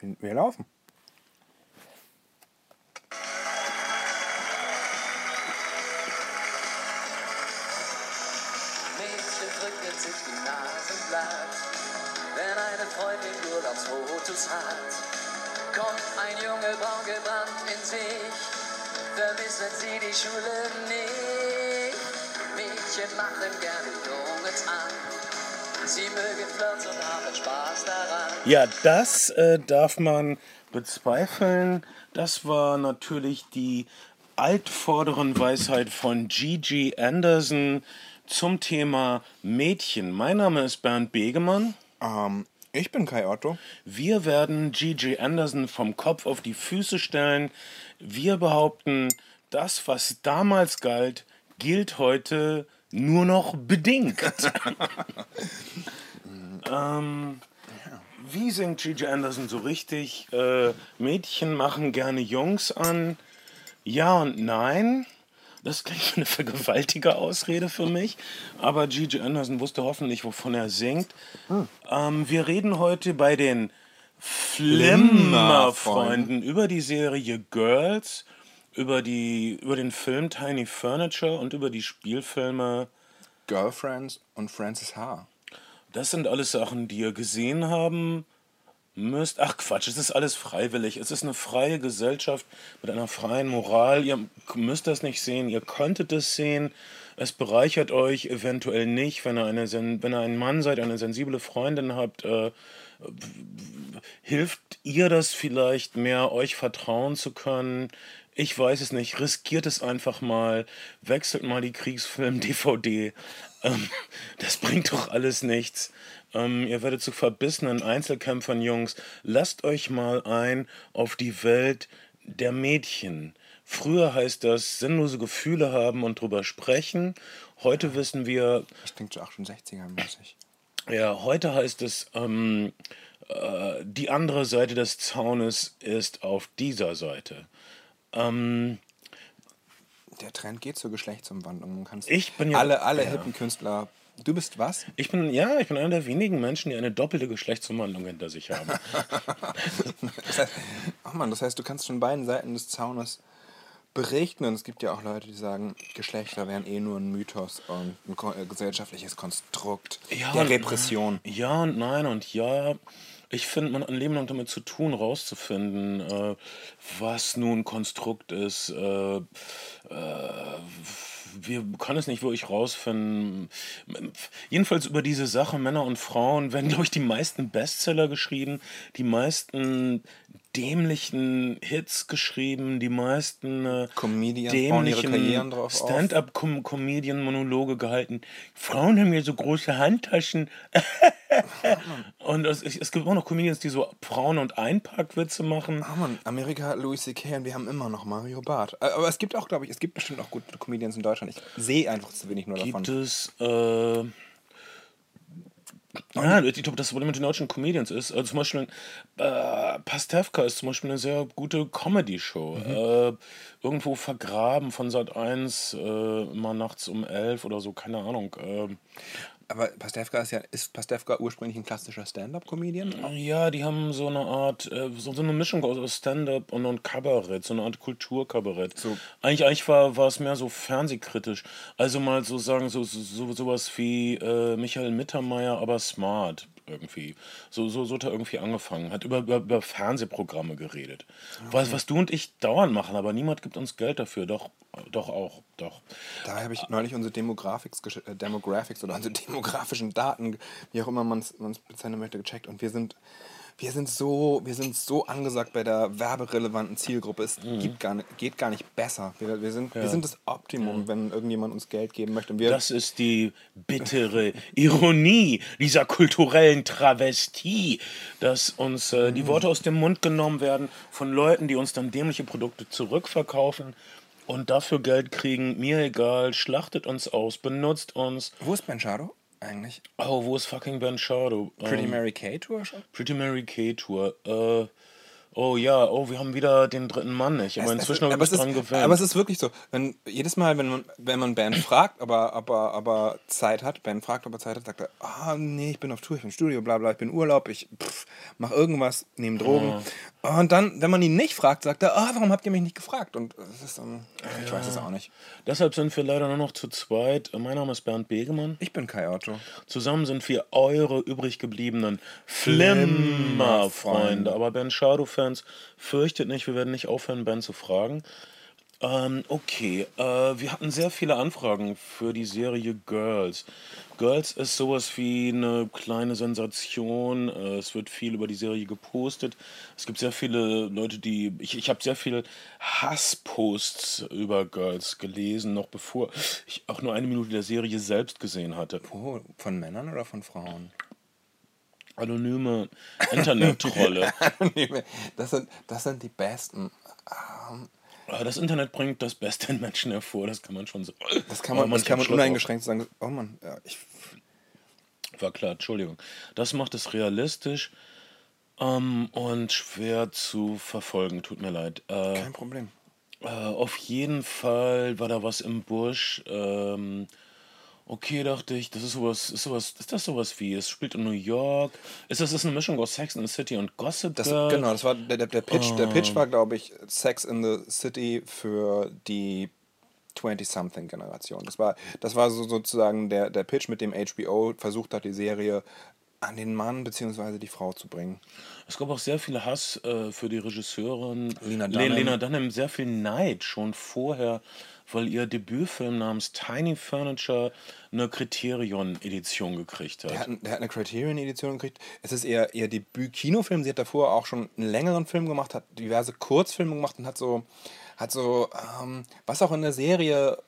Wir, laufen. Mädchen drücken sich die Nasen glatt, wenn eine Freundin Urlaubsfotos hat. Kommt ein Junge braun gebrannt in sich, vermissen sie die Schule nicht. Mädchen machen gerne Jungs an, sie mögen Flirts und haben Spaß daran. Ja, das äh, darf man bezweifeln. Das war natürlich die altvorderen Weisheit von Gigi Anderson zum Thema Mädchen. Mein Name ist Bernd Begemann. Ähm, ich bin Kai Otto. Wir werden Gigi Anderson vom Kopf auf die Füße stellen. Wir behaupten, das, was damals galt, gilt heute nur noch bedingt. ähm, wie singt Gigi Anderson so richtig? Äh, Mädchen machen gerne Jungs an. Ja und nein. Das klingt wie eine vergewaltige Ausrede für mich. Aber Gigi Anderson wusste hoffentlich, wovon er singt. Ähm, wir reden heute bei den Flimmerfreunden über die Serie Girls, über, die, über den Film Tiny Furniture und über die Spielfilme. Girlfriends und Francis H. Das sind alles Sachen, die ihr gesehen haben müsst. Ach Quatsch, es ist alles freiwillig. Es ist eine freie Gesellschaft mit einer freien Moral. Ihr müsst das nicht sehen, ihr könntet es sehen. Es bereichert euch eventuell nicht, wenn ihr, eine, wenn ihr ein Mann seid, eine sensible Freundin habt. Äh, hilft ihr das vielleicht mehr, euch vertrauen zu können? Ich weiß es nicht. Riskiert es einfach mal. Wechselt mal die Kriegsfilm-DVD. Ähm, das bringt doch alles nichts. Ähm, ihr werdet zu verbissenen Einzelkämpfern, Jungs. Lasst euch mal ein auf die Welt der Mädchen. Früher heißt das sinnlose Gefühle haben und drüber sprechen. Heute wissen wir, Das klingt so 68er-mäßig. ja, heute heißt es, ähm, äh, die andere Seite des Zaunes ist auf dieser Seite. Ähm, Der Trend geht zur Geschlechtsumwandlung. Man kann's Ich bin ja- alle, alle ja. hippen Künstler. Du bist was? ich bin, ja, ich bin einer der wenigen Menschen, die eine doppelte Geschlechtsumwandlung hinter sich haben. Das heißt, ach man, das heißt, du kannst von beiden Seiten des Zaunes berichten. Und es gibt ja auch Leute, die sagen, Geschlechter wären eh nur ein Mythos und ein äh, gesellschaftliches Konstrukt der und- Repression. Ja und nein und ja. Ich finde, man hat ein Leben lang damit zu tun, rauszufinden, äh, was nun Konstrukt ist. Äh, äh, wir können es nicht wirklich rausfinden. Jedenfalls über diese Sache Männer und Frauen werden, glaube ich, die meisten Bestseller geschrieben, die meisten dämlichen Hits geschrieben, die meisten äh, drauf auf. Stand-up-Comedian-Monologe gehalten. Frauen haben ja so große Handtaschen. und es, es gibt immer noch Comedians, die so Frauen- und Einpackwitze machen. Ah man, Amerika Louis C.K. und wir haben immer noch Mario Barth. Äh, Aber es gibt auch, glaube ich, es gibt bestimmt auch gute Comedians in Deutschland. Ich sehe einfach zu wenig nur davon. Gibt es. Äh, ja, ich glaube, das Problem mit den deutschen Comedians ist, also zum Beispiel, äh, Pastewka ist zum Beispiel eine sehr gute Comedy-Show. Äh, irgendwo vergraben von Sat 1, äh, mal nachts um 11 oder so, keine Ahnung. Äh, Aber Pastewka ist ja, ist Pastewka ursprünglich ein klassischer Stand-up-Comedian? Ja, die haben so eine Art, äh, so, so eine Mischung aus Stand-up und, und Kabarett, so eine Art Kulturkabarett. So. Eigentlich, eigentlich war, war es mehr so fernsehkritisch. Also mal so sagen, so, so, so sowas wie äh, Michael Mittermeier, aber smart irgendwie. So, so, so hat er irgendwie angefangen. Hat über, über, über Fernsehprogramme geredet. Was, was du und ich dauernd machen, aber niemand gibt uns Geld dafür. Doch, doch auch, doch. Da habe ich neulich unsere Demographics, äh, Demographics oder unsere demografischen Daten, wie auch immer man es bezeichnen möchte, gecheckt. Und wir sind, wir sind so, wir sind so angesagt bei der werberelevanten Zielgruppe. Es gibt gar nicht, geht gar nicht besser. Wir, wir, sind, wir sind das Optimum, wenn irgendjemand uns Geld geben möchte. Das ist die bittere Ironie dieser kulturellen Travestie, dass uns äh, die Worte aus dem Mund genommen werden von Leuten, die uns dann dämliche Produkte zurückverkaufen und dafür Geld kriegen. Mir egal, schlachtet uns aus, benutzt uns. wo ist Ben Shado eigentlich? Oh, wo ist fucking Ben Shadow? Pretty Ähm, Mary Kay Tour schon? Pretty Mary K Tour. Äh, oh ja, oh, wir haben wieder den dritten Mann nicht. Aber Es- inzwischen habe ich dran gewöhnt. aber es ist wirklich so. Wenn, jedes Mal, wenn man, wenn man Ben fragt, aber, aber, aber Zeit hat, Ben fragt, ob er Zeit hat, sagt er, ah, nee, ich bin auf Tour, ich bin im Studio, bla bla, ich bin Urlaub, ich pff, mach irgendwas, nehme Drogen. Und dann, wenn man ihn nicht fragt, sagt er, ah, warum habt ihr mich nicht gefragt? Und ist, ähm, ich weiß es auch nicht. Deshalb sind wir leider nur noch zu zweit. Mein Name ist Bernd Begemann. Ich bin Kai Otto. Zusammen sind wir eure übrig gebliebenen Flimmer-Freunde. Aber Ben Shadow-Fans, fürchtet nicht, wir werden nicht aufhören, Ben zu fragen. Ähm, okay, äh, wir hatten sehr viele Anfragen für die Serie Girls. Girls ist sowas wie eine kleine Sensation. Äh, es wird viel über die Serie gepostet. Es gibt sehr viele Leute, die. Ich, ich habe sehr viele Hassposts über Girls gelesen, noch bevor ich auch nur eine Minute der Serie selbst gesehen hatte. Oh, von Männern oder von Frauen? Anonyme Internet-Trolle. das, sind, das sind die besten. Äh, Das Internet bringt das Beste in Menschen hervor, das kann man schon sagen. Das kann man, das kann man uneingeschränkt sagen. Oh Mann, ja, ich, War klar, Entschuldigung. Das macht es realistisch ähm, und schwer zu verfolgen, tut mir leid. Äh, kein Problem. äh, auf jeden Fall war da was im Busch. Ähm, okay, dachte ich, das ist sowas, ist sowas, ist das sowas wie, es spielt in New York. Ist das ist eine Mischung aus Sex in the City und Gossip Das, Girl? genau, das war der, der, der Pitch. Der Pitch war, glaube ich, Sex in the City für die 20-something-Generation. Das war, das war so sozusagen der, der Pitch, mit dem HBO versucht hat, die Serie an den Mann bzw. die Frau zu bringen. Es gab auch sehr viel Hass äh, für die Regisseurin Lena Le- Dunham. Lena Dunham, sehr viel Neid schon vorher, weil ihr Debütfilm namens Tiny Furniture eine Kriterion-Edition gekriegt hat. Der hat, der hat eine Criterion-Edition gekriegt. Es ist eher ihr Debüt-Kinofilm. Sie hat davor auch schon einen längeren Film gemacht, hat diverse Kurzfilme gemacht und hat so, hat so ähm, was auch in der Serie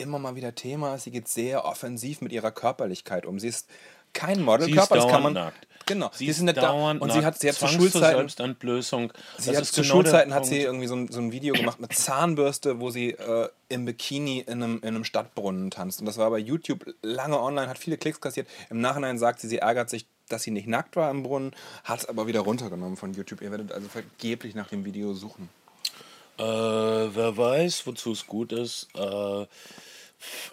immer mal wieder Thema ist, sie geht sehr offensiv mit ihrer Körperlichkeit um. Sie ist kein Modelkörper, Sie das kann man. nackt. Genau, Sie die ist nicht da. Und sie nackt. hat, sie hat zu Zwangs- Schulzeiten, Selbstentblößung. sie hat zu genau Schulzeiten hat sie irgendwie so ein, so ein Video gemacht mit Zahnbürste, wo sie äh, im Bikini in einem, in einem Stadtbrunnen tanzt. Und das war bei YouTube lange online, hat viele Klicks kassiert. Im Nachhinein sagt sie, sie ärgert sich, dass sie nicht nackt war im Brunnen, hat es aber wieder runtergenommen von YouTube. Ihr werdet also vergeblich nach dem Video suchen. Äh, wer weiß, wozu es gut ist. Äh,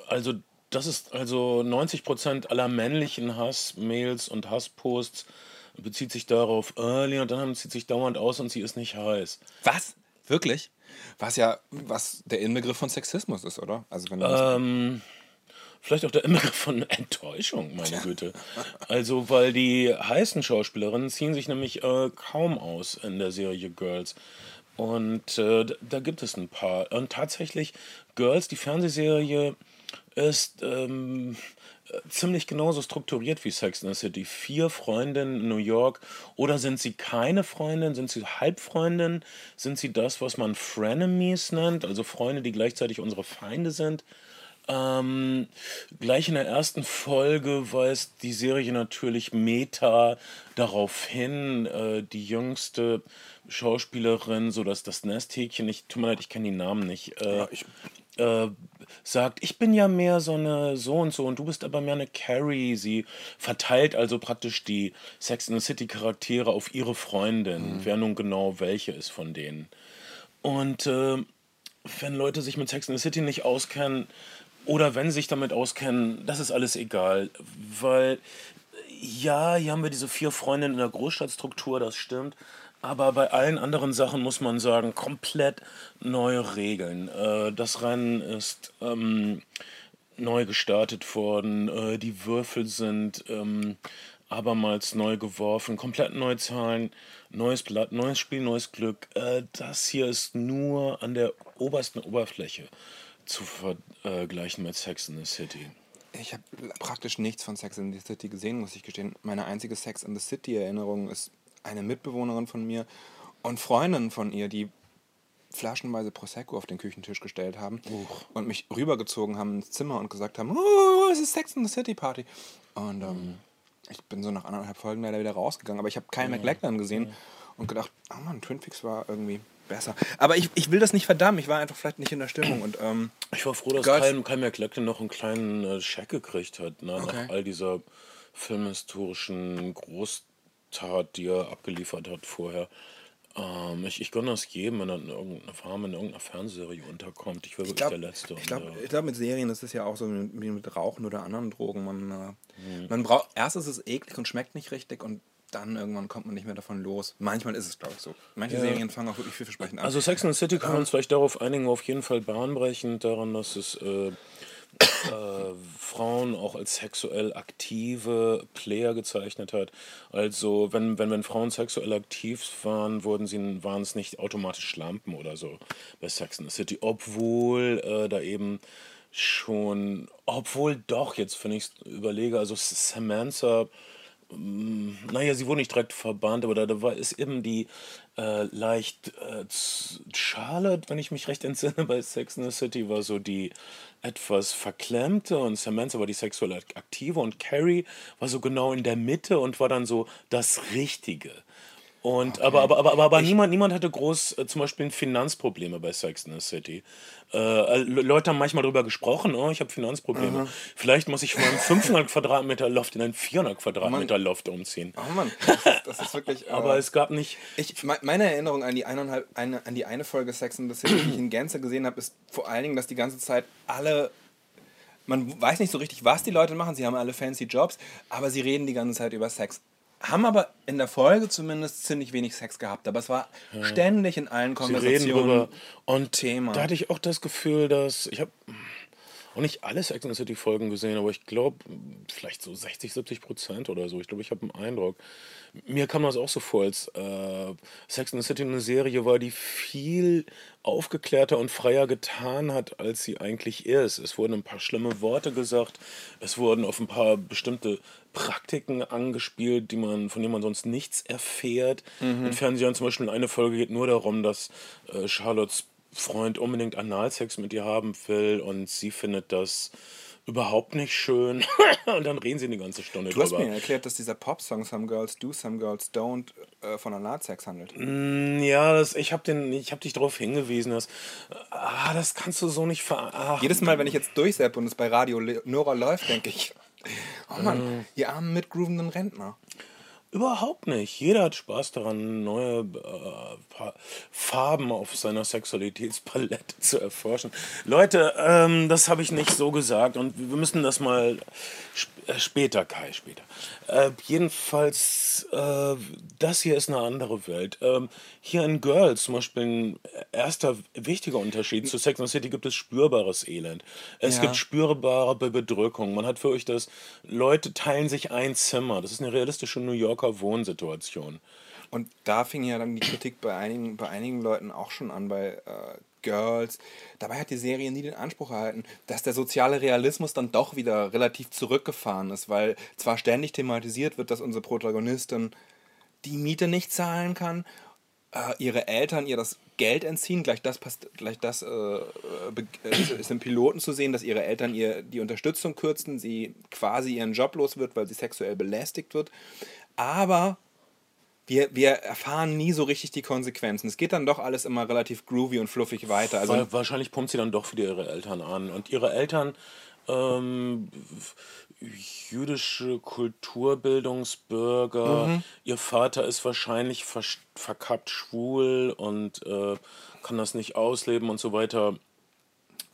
also, das ist also 90% aller männlichen Hassmails und Hassposts bezieht sich darauf, äh, Lena Dunham zieht sich dauernd aus und sie ist nicht heiß. Was? Wirklich? Was ja, was der Inbegriff von Sexismus ist, oder? Also wenn Ähm, vielleicht auch der Inbegriff von Enttäuschung, meine Güte. Also, weil die heißen Schauspielerinnen ziehen sich nämlich äh, kaum aus in der Serie Girls. Und äh, da gibt es ein paar. Und tatsächlich, Girls, die Fernsehserie, ist ähm, äh, ziemlich genauso strukturiert wie Sex in the City. Vier Freundinnen in New York. Oder sind sie keine Freundin? Sind sie Halbfreundin? Sind sie das, was man Frenemies nennt? Also Freunde, die gleichzeitig unsere Feinde sind? Ähm, gleich in der ersten Folge weist die Serie natürlich Meta darauf hin, äh, die jüngste Schauspielerin, so dass das Nesthäkchen, ich tut mir leid, ich kenne die Namen nicht, äh, Ja, ich- äh, sagt, ich bin ja mehr so eine so und so und du bist aber mehr eine Carrie. Sie verteilt also praktisch die Sex in the City Charaktere auf ihre Freundin, wer nun genau welche ist von denen. Und äh, wenn Leute sich mit Sex in the City nicht auskennen oder wenn sie sich damit auskennen, das ist alles egal, weil ja, hier haben wir diese vier Freundinnen in der Großstadtstruktur, das stimmt. Aber bei allen anderen Sachen muss man sagen, komplett neue Regeln. Äh, das Rennen ist ähm, neu gestartet worden. Äh, die Würfel sind ähm, abermals neu geworfen. Komplett neue Zahlen, neues Blatt, neues Spiel, neues Glück. Äh, das hier ist nur an der obersten Oberfläche zu vergleichen mit Sex in the City. Ich habe praktisch nichts von Sex in the City gesehen, muss ich gestehen. Meine einzige Sex in the City-Erinnerung ist eine Mitbewohnerin von mir und Freundinnen von ihr, die flaschenweise Prosecco auf den Küchentisch gestellt haben und mich rübergezogen haben ins Zimmer und gesagt haben, oh, es ist Sex in the City Party. Und ähm, ich bin so nach anderthalb Folgen leider wieder rausgegangen, aber ich habe Kyle McLachlan gesehen und gedacht, oh Mann, Twin Peaks war irgendwie besser. Aber ich, ich will das nicht verdammen, ich war einfach vielleicht nicht in der Stimmung und ähm, Ich war froh, dass Kyle, Kyle McLachlan noch einen kleinen äh, Scheck gekriegt hat, ne, Okay. nach all dieser filmhistorischen Großtat, die er abgeliefert hat vorher. Ähm, ich, ich gönne das jedem, wenn er in irgendeiner Farm in irgendeiner Fernsehserie unterkommt. Ich wäre wirklich glaub, der Letzte. Ich glaube, äh, glaub, mit Serien ist es ja auch so wie mit Rauchen oder anderen Drogen. Man, äh, Mhm. man braucht, erst ist es eklig und schmeckt nicht richtig und dann irgendwann kommt man nicht mehr davon los. Manchmal ist es, glaube ich, so. Manche Serien fangen auch wirklich vielversprechend an. Also Sex and the City kann man uns vielleicht darauf einigen, auf jeden Fall bahnbrechend daran, dass es äh, äh, Frauen auch als sexuell aktive Player gezeichnet hat. Also wenn, wenn, wenn Frauen sexuell aktiv waren, wurden sie, waren es nicht automatisch Schlampen oder so bei Sex and the City, obwohl äh, da eben schon, obwohl doch, jetzt wenn ich überlege, also Samantha naja, sie wurde nicht direkt verbannt, aber da, da war ist eben die äh, leicht äh, Charlotte, wenn ich mich recht entsinne, bei Sex in the City war so die etwas verklemmte und Samantha war die sexuell ak- aktive und Carrie war so genau in der Mitte und war dann so das Richtige. Und aber, aber, aber, aber, aber niemand, niemand hatte groß äh, zum Beispiel Finanzprobleme bei Sex in the City. Äh, äh, Le- Leute haben manchmal darüber gesprochen, oh, ich habe Finanzprobleme. Vielleicht muss ich von einem 500 Quadratmeter Loft in ein 400 Quadratmeter Loft umziehen. oh Mann, das ist, das ist wirklich. Äh, Aber es gab nicht. Ich, me- meine Erinnerung an die, eineinhalb, eine, an die eine Folge Sex and the City, die ich in Gänze gesehen habe, ist vor allen Dingen, dass die ganze Zeit alle. Man weiß nicht so richtig, was die Leute machen. Sie haben alle fancy Jobs, aber sie reden die ganze Zeit über Sex. Haben aber in der Folge zumindest ziemlich wenig Sex gehabt. Aber es war ständig in allen Konversationen. Und Thema. da hatte ich auch das Gefühl, dass ich habe auch nicht alle Sex and the City Folgen gesehen, aber ich glaube vielleicht so 60, 70 Prozent oder so. Ich glaube, ich habe einen Eindruck. Mir kam das auch so vor, als äh, Sex and the City eine Serie war, die viel aufgeklärter und freier getan hat, als sie eigentlich ist. Es wurden ein paar schlimme Worte gesagt, es wurden auf ein paar bestimmte Praktiken angespielt, die man, von denen man sonst nichts erfährt. In Fernsehern zum Beispiel eine Folge geht nur darum, dass äh, Charlottes Freund unbedingt Analsex mit ihr haben will und sie findet das überhaupt nicht schön. und dann reden sie eine ganze Stunde Du hast drüber. mir erklärt, dass dieser Pop-Song Some Girls Do, Some Girls Don't äh, von Analsex handelt. Mm, Ja, das, ich habe hab dich darauf hingewiesen, dass ah, das kannst du so nicht ver... Jedes Mal, wenn ich jetzt durchseppe und es bei Radio Nora läuft, denke ich, oh Mann, ihr armen mitgroovenden Rentner. Überhaupt nicht. Jeder hat Spaß daran, neue äh, Farben auf seiner Sexualitätspalette zu erforschen. Leute, ähm, das habe ich nicht so gesagt und wir müssen das mal sp äh, später, Kai, später. Äh, jedenfalls, äh, das hier ist eine andere Welt. Ähm, hier in Girls zum Beispiel ein erster wichtiger Unterschied zu Sex and the City gibt es spürbares Elend. Es Ja. gibt spürbare Be- Bedrückung. Man hat wirklich das, Leute teilen sich ein Zimmer. Das ist eine realistische New Yorker Wohnsituation. Und da fing ja dann die Kritik bei einigen, bei einigen Leuten auch schon an, bei äh, Girls. Dabei hat die Serie nie den Anspruch erhalten, dass der soziale Realismus dann doch wieder relativ zurückgefahren ist, weil zwar ständig thematisiert wird, dass unsere Protagonistin die Miete nicht zahlen kann, ihre Eltern ihr das Geld entziehen, gleich das, passt, gleich das äh, äh, äh, ist im Piloten zu sehen, dass ihre Eltern ihr die Unterstützung kürzen, sie quasi ihren Job los wird, weil sie sexuell belästigt wird. Aber wir, wir erfahren nie so richtig die Konsequenzen. Es geht dann doch alles immer relativ groovy und fluffig weiter. Also wahrscheinlich pumpt sie dann doch wieder ihre Eltern an. Und ihre Eltern, ähm, jüdische Kulturbildungsbürger, Mhm. ihr Vater ist wahrscheinlich verkappt schwul und äh, kann das nicht ausleben und so weiter.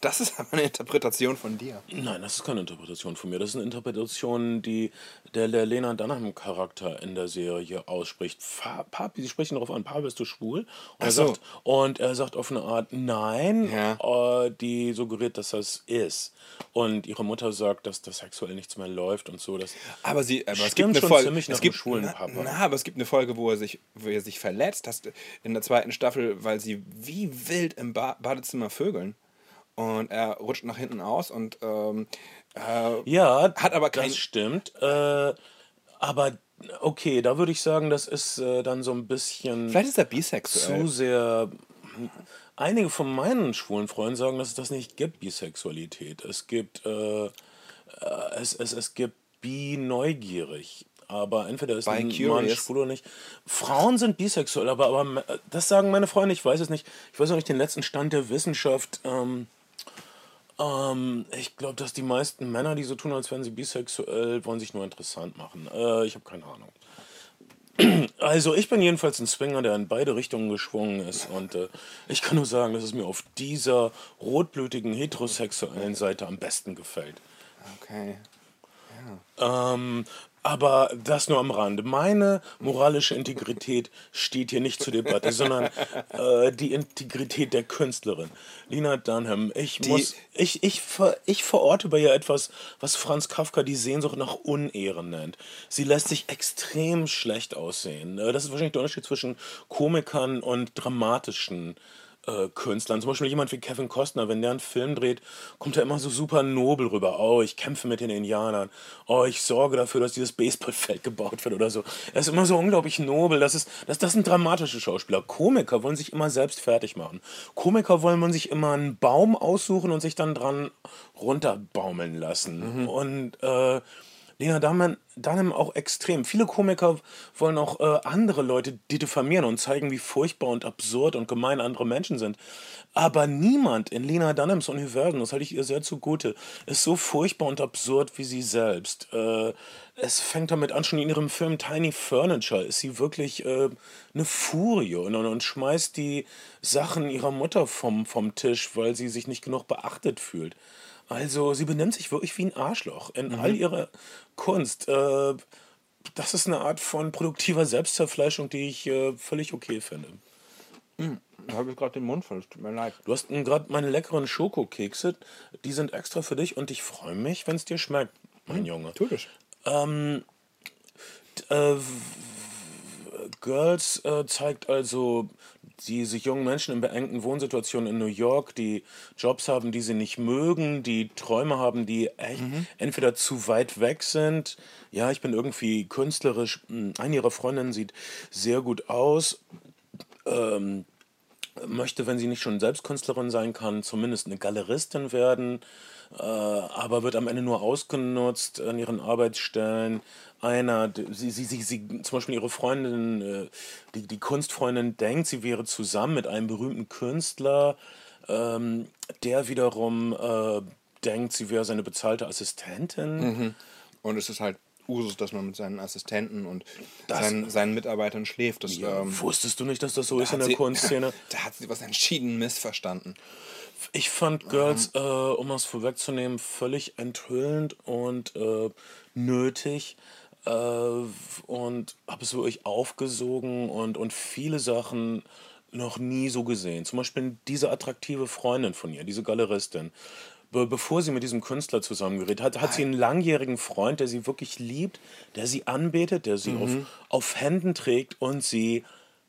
Das ist aber eine Interpretation von dir. Nein, das ist keine Interpretation von mir. Das ist eine Interpretation, die der, der Lena Dunham-Charakter in der Serie ausspricht. Papi, sie sprechen darauf an, Papi, bist du schwul? Und, er, so. sagt, und er sagt auf eine Art Nein, Ja. äh, die suggeriert, dass das ist. Und ihre Mutter sagt, dass das sexuell nichts mehr läuft und so. Das Aber, sie, aber es gibt eine Folge. ziemlich nach es gibt, schwulen na, Papa. Na, aber es gibt eine Folge, wo er sich, wo er sich verletzt, hast, in der zweiten Staffel, weil sie wie wild im ba Badezimmer vögeln. Und er rutscht nach hinten aus und ähm, äh, ja, hat aber kein. das stimmt. Äh, aber okay, da würde ich sagen, das ist äh, dann so ein bisschen... Vielleicht ist er zu bisexuell. sehr. Einige von meinen schwulen Freunden sagen, dass es das nicht gibt, Bisexualität. Es gibt, äh, äh, es, es, es gibt bi-neugierig. Aber entweder ist ein Mann schwul oder nicht. Frauen sind bisexuell, aber, aber äh, das sagen meine Freunde, ich weiß es nicht. Ich weiß auch nicht den letzten Stand der Wissenschaft. Ähm, ähm, ich glaube, dass die meisten Männer, die so tun, als wären sie bisexuell, wollen sich nur interessant machen. Äh, ich habe keine Ahnung. Also ich bin jedenfalls ein Swinger, der in beide Richtungen geschwungen ist. Und äh, ich kann nur sagen, dass es mir auf dieser rotblütigen heterosexuellen Seite am besten gefällt. Okay. Ähm, aber das nur am Rande. Meine moralische Integrität steht hier nicht zur Debatte, sondern äh, die Integrität der Künstlerin. Lina Dunham, ich muss, ich, ich, ver, ich verorte bei ihr etwas, was Franz Kafka die Sehnsucht nach Unehren nennt. Sie lässt sich extrem schlecht aussehen. Äh, Das ist wahrscheinlich der Unterschied zwischen Komikern und dramatischen äh, Künstlern. Zum Beispiel jemand wie Kevin Costner, wenn der einen Film dreht, kommt er immer so super nobel rüber. Oh, ich kämpfe mit den Indianern. Oh, ich sorge dafür, dass dieses Baseballfeld gebaut wird oder so. Er ist immer so unglaublich nobel. Das, ist, das, das sind dramatische Schauspieler. Komiker wollen sich immer selbst fertig machen. Komiker wollen man sich immer einen Baum aussuchen und sich dann dran runterbaumeln lassen. Und äh, Lena Dunham, Dunham auch extrem. Viele Komiker wollen auch äh, andere Leute diffamieren und zeigen, wie furchtbar und absurd und gemein andere Menschen sind. Aber niemand in Lena Dunhams Universum, das halte ich ihr sehr zugute, ist so furchtbar und absurd wie sie selbst. Äh, es fängt damit an, schon in ihrem Film Tiny Furniture ist sie wirklich äh, eine Furie und, und, schmeißt die Sachen ihrer Mutter vom, vom Tisch, weil sie sich nicht genug beachtet fühlt. Also sie benimmt sich wirklich wie ein Arschloch in all ihrer Kunst. Äh, das ist eine Art von produktiver Selbstzerfleischung, die ich äh, völlig okay finde. Da habe ich gerade den Mund voll, tut mir leid. Du hast gerade meine leckeren Schokokekse, die sind extra für dich und ich freue mich, wenn es dir schmeckt, mein Junge. Tut es. Äh, Girls äh, zeigt also diese jungen Menschen in beengten Wohnsituationen in New York, die Jobs haben, die sie nicht mögen, die Träume haben, die echt entweder zu weit weg sind. Ja, ich bin irgendwie künstlerisch. hm, Eine ihrer Freundinnen sieht sehr gut aus. Ähm, möchte, wenn sie nicht schon selbst Künstlerin sein kann, zumindest eine Galeristin werden, aber wird am Ende nur ausgenutzt an ihren Arbeitsstellen. Einer, sie, sie, sie, sie zum Beispiel ihre Freundin, äh, die, die Kunstfreundin denkt, sie wäre zusammen mit einem berühmten Künstler, ähm, der wiederum äh, denkt, sie wäre seine bezahlte Assistentin. Und es ist halt Usus, dass man mit seinen Assistenten und seinen, seinen Mitarbeitern schläft. Das, ähm, Wusstest du nicht, dass das so ist in der sie- Kunstszene? Da hat sie was entschieden missverstanden. Ich fand Girls, äh, um das vorwegzunehmen, völlig enthüllend und äh, nötig. Äh, und habe es wirklich aufgesogen und, und viele Sachen noch nie so gesehen. Zum Beispiel diese attraktive Freundin von ihr, diese Galeristin. Be bevor sie mit diesem Künstler zusammengerät hat, hat sie einen langjährigen Freund, der sie wirklich liebt, der sie anbetet, der sie auf, auf Händen trägt und sie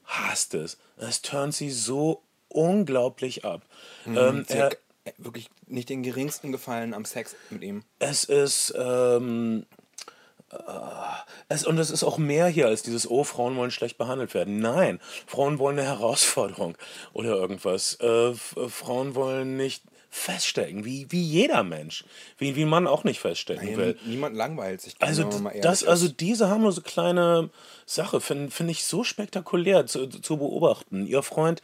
hasst es. Es turnt sie so unglaublich ab. Ähm, Sie er, hat wirklich nicht den geringsten Gefallen am Sex mit ihm. es ist. Ähm, äh, es, und es ist auch mehr hier als dieses, oh, Frauen wollen schlecht behandelt werden. Nein, Frauen wollen eine Herausforderung oder irgendwas. Äh, äh, Frauen wollen nicht feststecken, wie, wie jeder Mensch. Wie, wie Mann auch nicht feststecken will. Niemand langweilt sich. Also, man das, also diese harmlose kleine Sache finde find ich so spektakulär zu, zu beobachten. Ihr Freund,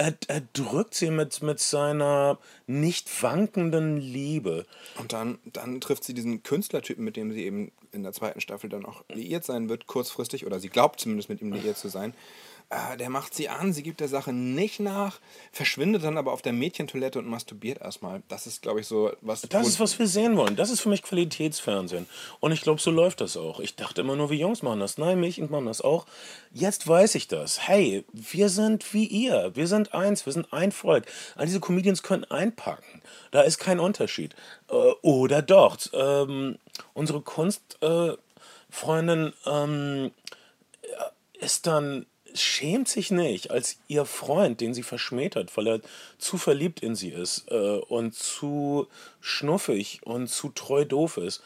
er, er drückt sie mit, mit seiner nicht wankenden Liebe. Und dann, dann trifft sie diesen Künstlertypen, mit dem sie eben in der zweiten Staffel dann auch liiert sein wird, kurzfristig, oder sie glaubt zumindest mit ihm liiert zu sein. Äh, der macht sie an, sie gibt der Sache nicht nach, verschwindet dann aber auf der Mädchentoilette und masturbiert erstmal. Das ist, glaube ich, so was. Das ist, was wir sehen wollen. Das ist für mich Qualitätsfernsehen. Und ich glaube, so läuft das auch. Ich dachte immer nur, wie Jungs machen das. Nein, Mädchen machen das auch. Jetzt weiß ich das. Hey, wir sind wie ihr. Wir sind eins. Wir sind ein Volk. All diese Comedians können einpacken. Da ist kein Unterschied. Äh, oder doch. Ähm, unsere Kunstfreundin äh, ähm, ist dann schämt sich nicht, als ihr Freund, den sie verschmäht hat, weil er zu verliebt in sie ist äh, und zu schnuffig und zu treu doof ist.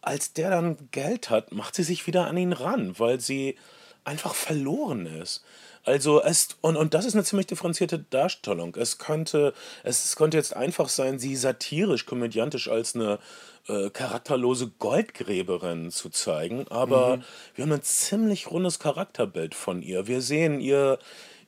Als der dann Geld hat, macht sie sich wieder an ihn ran, weil sie einfach verloren ist. Also es und, und das ist eine ziemlich differenzierte Darstellung. Es könnte es, es könnte jetzt einfach sein, sie satirisch, komödiantisch als eine äh, charakterlose Goldgräberin zu zeigen, aber wir haben ein ziemlich rundes Charakterbild von ihr. Wir sehen ihr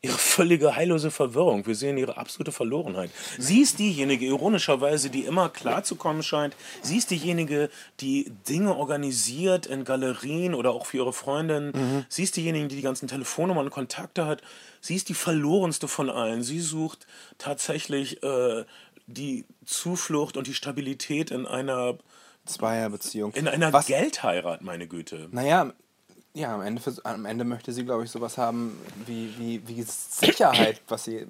ihre völlige heillose Verwirrung. Wir sehen ihre absolute Verlorenheit. Sie ist diejenige, ironischerweise, die immer klarzukommen scheint. Sie ist diejenige, die Dinge organisiert in Galerien oder auch für ihre Freundin. Mhm. Sie ist diejenige, die die ganzen Telefonnummern und Kontakte hat. Sie ist die verlorenste von allen. Sie sucht tatsächlich äh, die Zuflucht und die Stabilität in einer, Zweierbeziehung. in einer Was- Geldheirat, meine Güte. Naja, ja, am Ende, am Ende möchte sie, glaube ich, sowas haben wie, wie, wie Sicherheit, was sie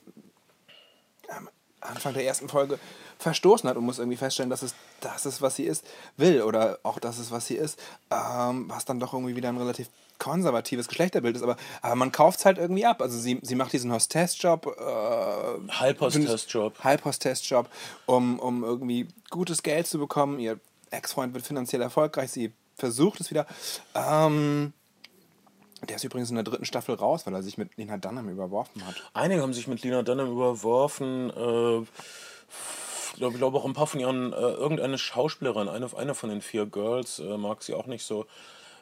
am Anfang der ersten Folge verstoßen hat und muss irgendwie feststellen, dass es das ist, was sie ist, will oder auch das ist, was sie ist, ähm, was dann doch irgendwie wieder ein relativ konservatives Geschlechterbild ist, aber, aber man kauft es halt irgendwie ab. Also sie, sie macht diesen Hostessjob, äh, Halbhostessjob. Halbhostessjob, um, um irgendwie gutes Geld zu bekommen. Ihr Ex-Freund wird finanziell erfolgreich, sie versucht es wieder. Ähm, der ist übrigens in der dritten Staffel raus, weil er sich mit Lena Dunham überworfen hat. Einige haben sich mit Lina Dunham überworfen. Äh, ich glaube glaub auch ein paar von ihren, äh, irgendeine Schauspielerin, eine, eine von den vier Girls, äh, mag sie auch nicht so.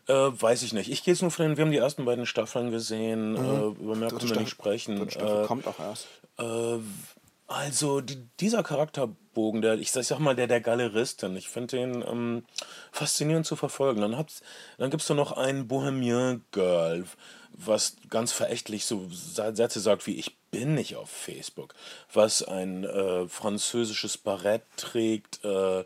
Äh, weiß ich nicht. Ich gehe jetzt nur von den, wir haben die ersten beiden Staffeln gesehen, äh, über mehr können wir nicht sprechen. Dritte Staffel Äh, kommt auch erst. Also die, dieser Charakterbogen, der, ich sag, ich sag mal, der der Galeristin, ich finde den ähm, faszinierend zu verfolgen. Dann, hab's- dann gibt es da noch ein Bohemian Girl, was ganz verächtlich so Sätze sagt wie ich bin nicht auf Facebook, was ein äh, französisches Barett trägt, äh,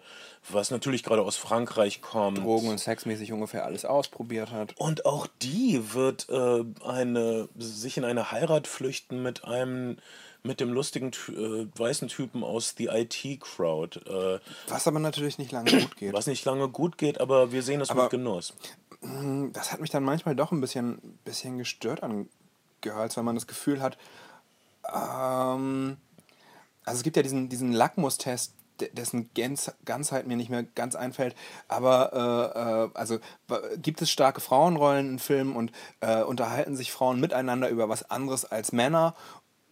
was natürlich gerade aus Frankreich kommt. Drogen- und sexmäßig ungefähr alles ausprobiert hat. Und auch die wird äh, eine, sich in eine Heirat flüchten mit einem, mit dem lustigen äh, weißen Typen aus The IT-Crowd. Äh, Was aber natürlich nicht lange gut geht. was nicht lange gut geht, aber wir sehen es Aber- mit Genuss. das hat mich dann manchmal doch ein bisschen, bisschen gestört an Girls, weil man das Gefühl hat, ähm, also es gibt ja diesen, diesen Lackmustest, de- dessen Gänz, Ganzheit mir nicht mehr ganz einfällt, aber äh, äh, also gibt es starke Frauenrollen in Filmen und äh, unterhalten sich Frauen miteinander über was anderes als Männer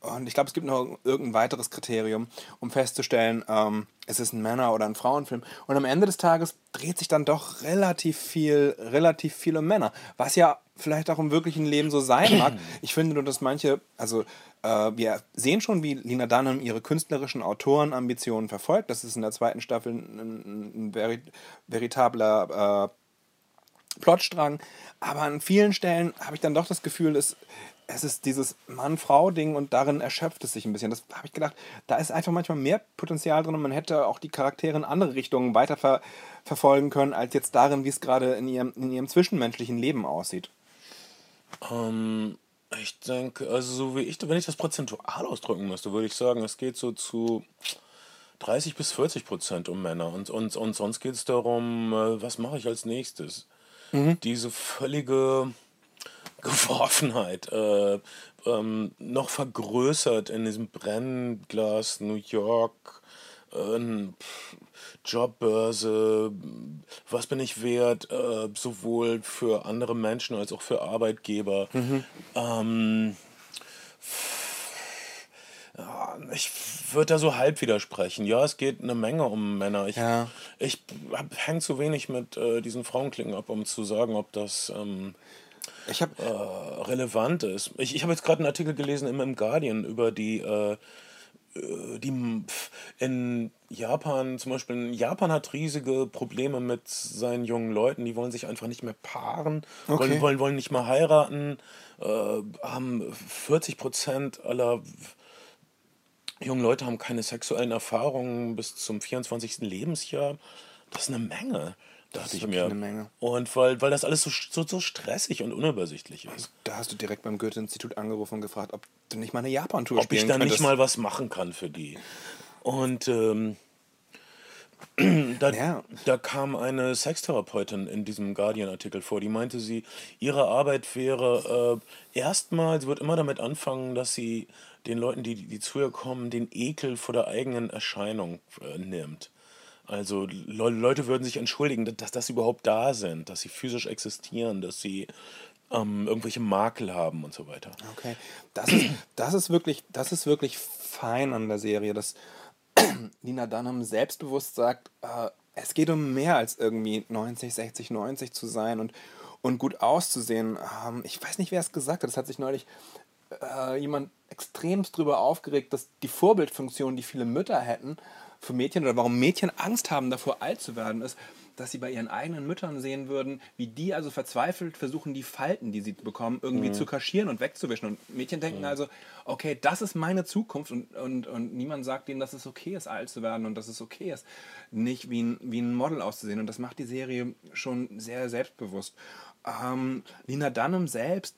und ich glaube, es gibt noch irgendein weiteres Kriterium, um festzustellen, ähm, ist es ein Männer- oder ein Frauenfilm. Und am Ende des Tages dreht sich dann doch relativ viel, relativ viel um Männer. Was ja vielleicht auch im wirklichen Leben so sein mag. Ich finde nur, dass manche, also äh, wir sehen schon, wie Lina Dunham ihre künstlerischen Autorenambitionen verfolgt. Das ist in der zweiten Staffel ein, ein, ein veri veritabler äh, Plotstrang. Aber an vielen Stellen habe ich dann doch das Gefühl, es, es ist dieses Mann-Frau-Ding und darin erschöpft es sich ein bisschen. Das habe ich gedacht, da ist einfach manchmal mehr Potenzial drin und man hätte auch die Charaktere in andere Richtungen weiter ver verfolgen können, als jetzt darin, wie es gerade in ihrem, in ihrem zwischenmenschlichen Leben aussieht. Ähm, ich denke, also so wie ich, wenn ich das prozentual ausdrücken müsste, würde ich sagen, es geht so zu 30 bis 40 Prozent um Männer und, und, und sonst geht es darum, äh, was mache ich als nächstes. Diese völlige Geworfenheit, äh, ähm, noch vergrößert in diesem Brennglas New York, äh, Jobbörse, was bin ich wert, äh, sowohl für andere Menschen als auch für Arbeitgeber. Ähm, ja, ich würde da so halb widersprechen. Ja, es geht eine Menge um Männer. Ich, Ja. ich hänge zu wenig mit äh, diesen Frauenklicken ab, um zu sagen, ob das ähm, Ich habe äh, relevant ist. Ich, ich habe jetzt gerade einen Artikel gelesen im, im Guardian über die, äh, äh, die in Japan, zum Beispiel Japan hat riesige Probleme mit seinen jungen Leuten, die wollen sich einfach nicht mehr paaren, wollen, Okay. wollen, wollen nicht mehr heiraten, äh, haben 40 Prozent aller jungen Leute haben keine sexuellen Erfahrungen bis zum 24. Lebensjahr. Das ist eine Menge, dachte ich mir. eine Menge. Und weil, weil das alles so, so, so stressig und unübersichtlich ist. da hast du direkt beim Goethe-Institut angerufen und gefragt, ob du nicht mal eine Japan-Tour Ob spielen ich da nicht mal was machen kann für die. Und ähm, da, Ja. da kam eine Sextherapeutin in diesem Guardian-Artikel vor, die meinte, sie, ihre Arbeit wäre äh, erstmal, sie wird immer damit anfangen, dass sie den Leuten, die, die zu ihr kommen, den Ekel vor der eigenen Erscheinung äh, nimmt. Also Le Leute würden sich entschuldigen, dass, sie überhaupt da sind, dass sie physisch existieren, dass sie ähm, irgendwelche Makel haben und so weiter. Okay, das ist, das ist wirklich, das ist wirklich fein an der Serie, dass Lina Dunham selbstbewusst sagt, äh, es geht um mehr als irgendwie 90, 60, 90 zu sein und, und gut auszusehen. Ähm, ich weiß nicht, wer es gesagt hat. Das hat sich neulich äh, jemand extremst drüber aufgeregt, dass die Vorbildfunktion, die viele Mütter hätten für Mädchen oder warum Mädchen Angst haben davor alt zu werden, ist, dass sie bei ihren eigenen Müttern sehen würden, wie die also verzweifelt versuchen, die Falten, die sie bekommen, irgendwie zu kaschieren und wegzuwischen. Und Mädchen denken also, okay, das ist meine Zukunft und, und, und niemand sagt ihnen, dass es okay ist, alt zu werden und dass es okay ist, nicht wie ein, wie ein Model auszusehen. Und das macht die Serie schon sehr selbstbewusst. Ähm, Lina Dunham selbst,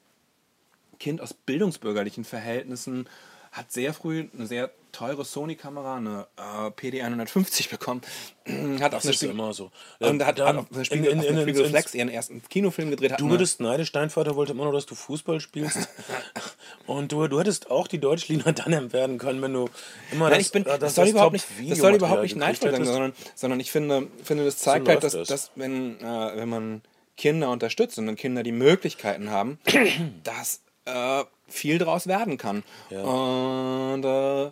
Kind aus bildungsbürgerlichen Verhältnissen, hat sehr früh eine sehr teure Sony-Kamera, eine äh, PD150 bekommen. hat Das ist immer so. und hat, hat Dann auf der in- Spiegel, in- in- Spiegel ins- Flex ihren ersten Kinofilm gedreht. Hat Du würdest neidisch, dein Vater wollte immer nur, dass du Fußball spielst. Und du, du hättest auch die Deutsch-Lina Dunham werden können, wenn du immer Nein, das, ich bin, äh, das, soll überhaupt nicht, das soll überhaupt nicht neidvoll sein, sondern, sondern ich finde, finde das zeigt halt, läuft dass, das. dass wenn, äh, wenn man Kinder unterstützt und wenn Kinder die Möglichkeiten haben, dass äh, viel draus werden kann. Und äh,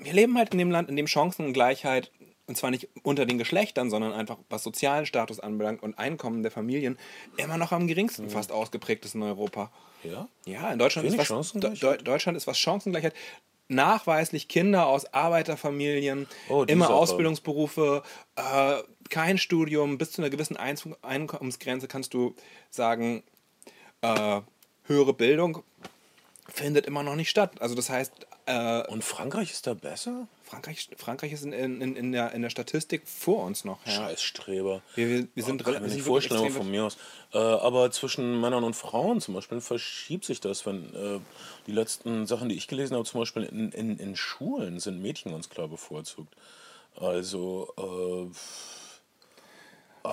wir leben halt in dem Land, in dem Chancengleichheit, und zwar nicht unter den Geschlechtern, sondern einfach was sozialen Status anbelangt und Einkommen der Familien, immer noch am geringsten fast ausgeprägt ist in Europa. Ja? Ja, in Deutschland ist, was, Deutschland ist was Chancengleichheit. Nachweislich Kinder aus Arbeiterfamilien, Oh, immer. Ausbildungsberufe, äh, kein Studium, bis zu einer gewissen Einkommensgrenze kannst du sagen, äh, höhere Bildung findet immer noch nicht statt. Also das heißt, äh, Und Frankreich ist da besser? Frankreich, Frankreich ist in, in, in, der, in der Statistik vor uns noch. Ja. Scheißstreber. Wir, wir, wir sind Kann rela- mir wir nicht vorstellen, von mir aus. Äh, aber zwischen Männern und Frauen zum Beispiel verschiebt sich das, wenn äh, die letzten Sachen, die ich gelesen habe, zum Beispiel in, in, in Schulen sind Mädchen ganz klar bevorzugt. Also, äh,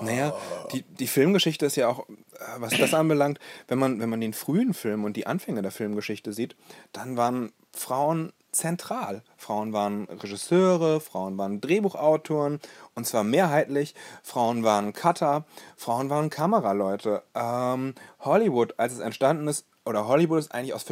Naja, die, die Filmgeschichte ist ja auch, äh, was das anbelangt, wenn man, wenn man den frühen Film und die Anfänge der Filmgeschichte sieht, dann waren Frauen zentral. Frauen waren Regisseure, Frauen waren Drehbuchautoren und zwar mehrheitlich. Frauen waren Cutter, Frauen waren Kameraleute. Ähm, Hollywood, als es entstanden ist, oder Hollywood ist eigentlich aus,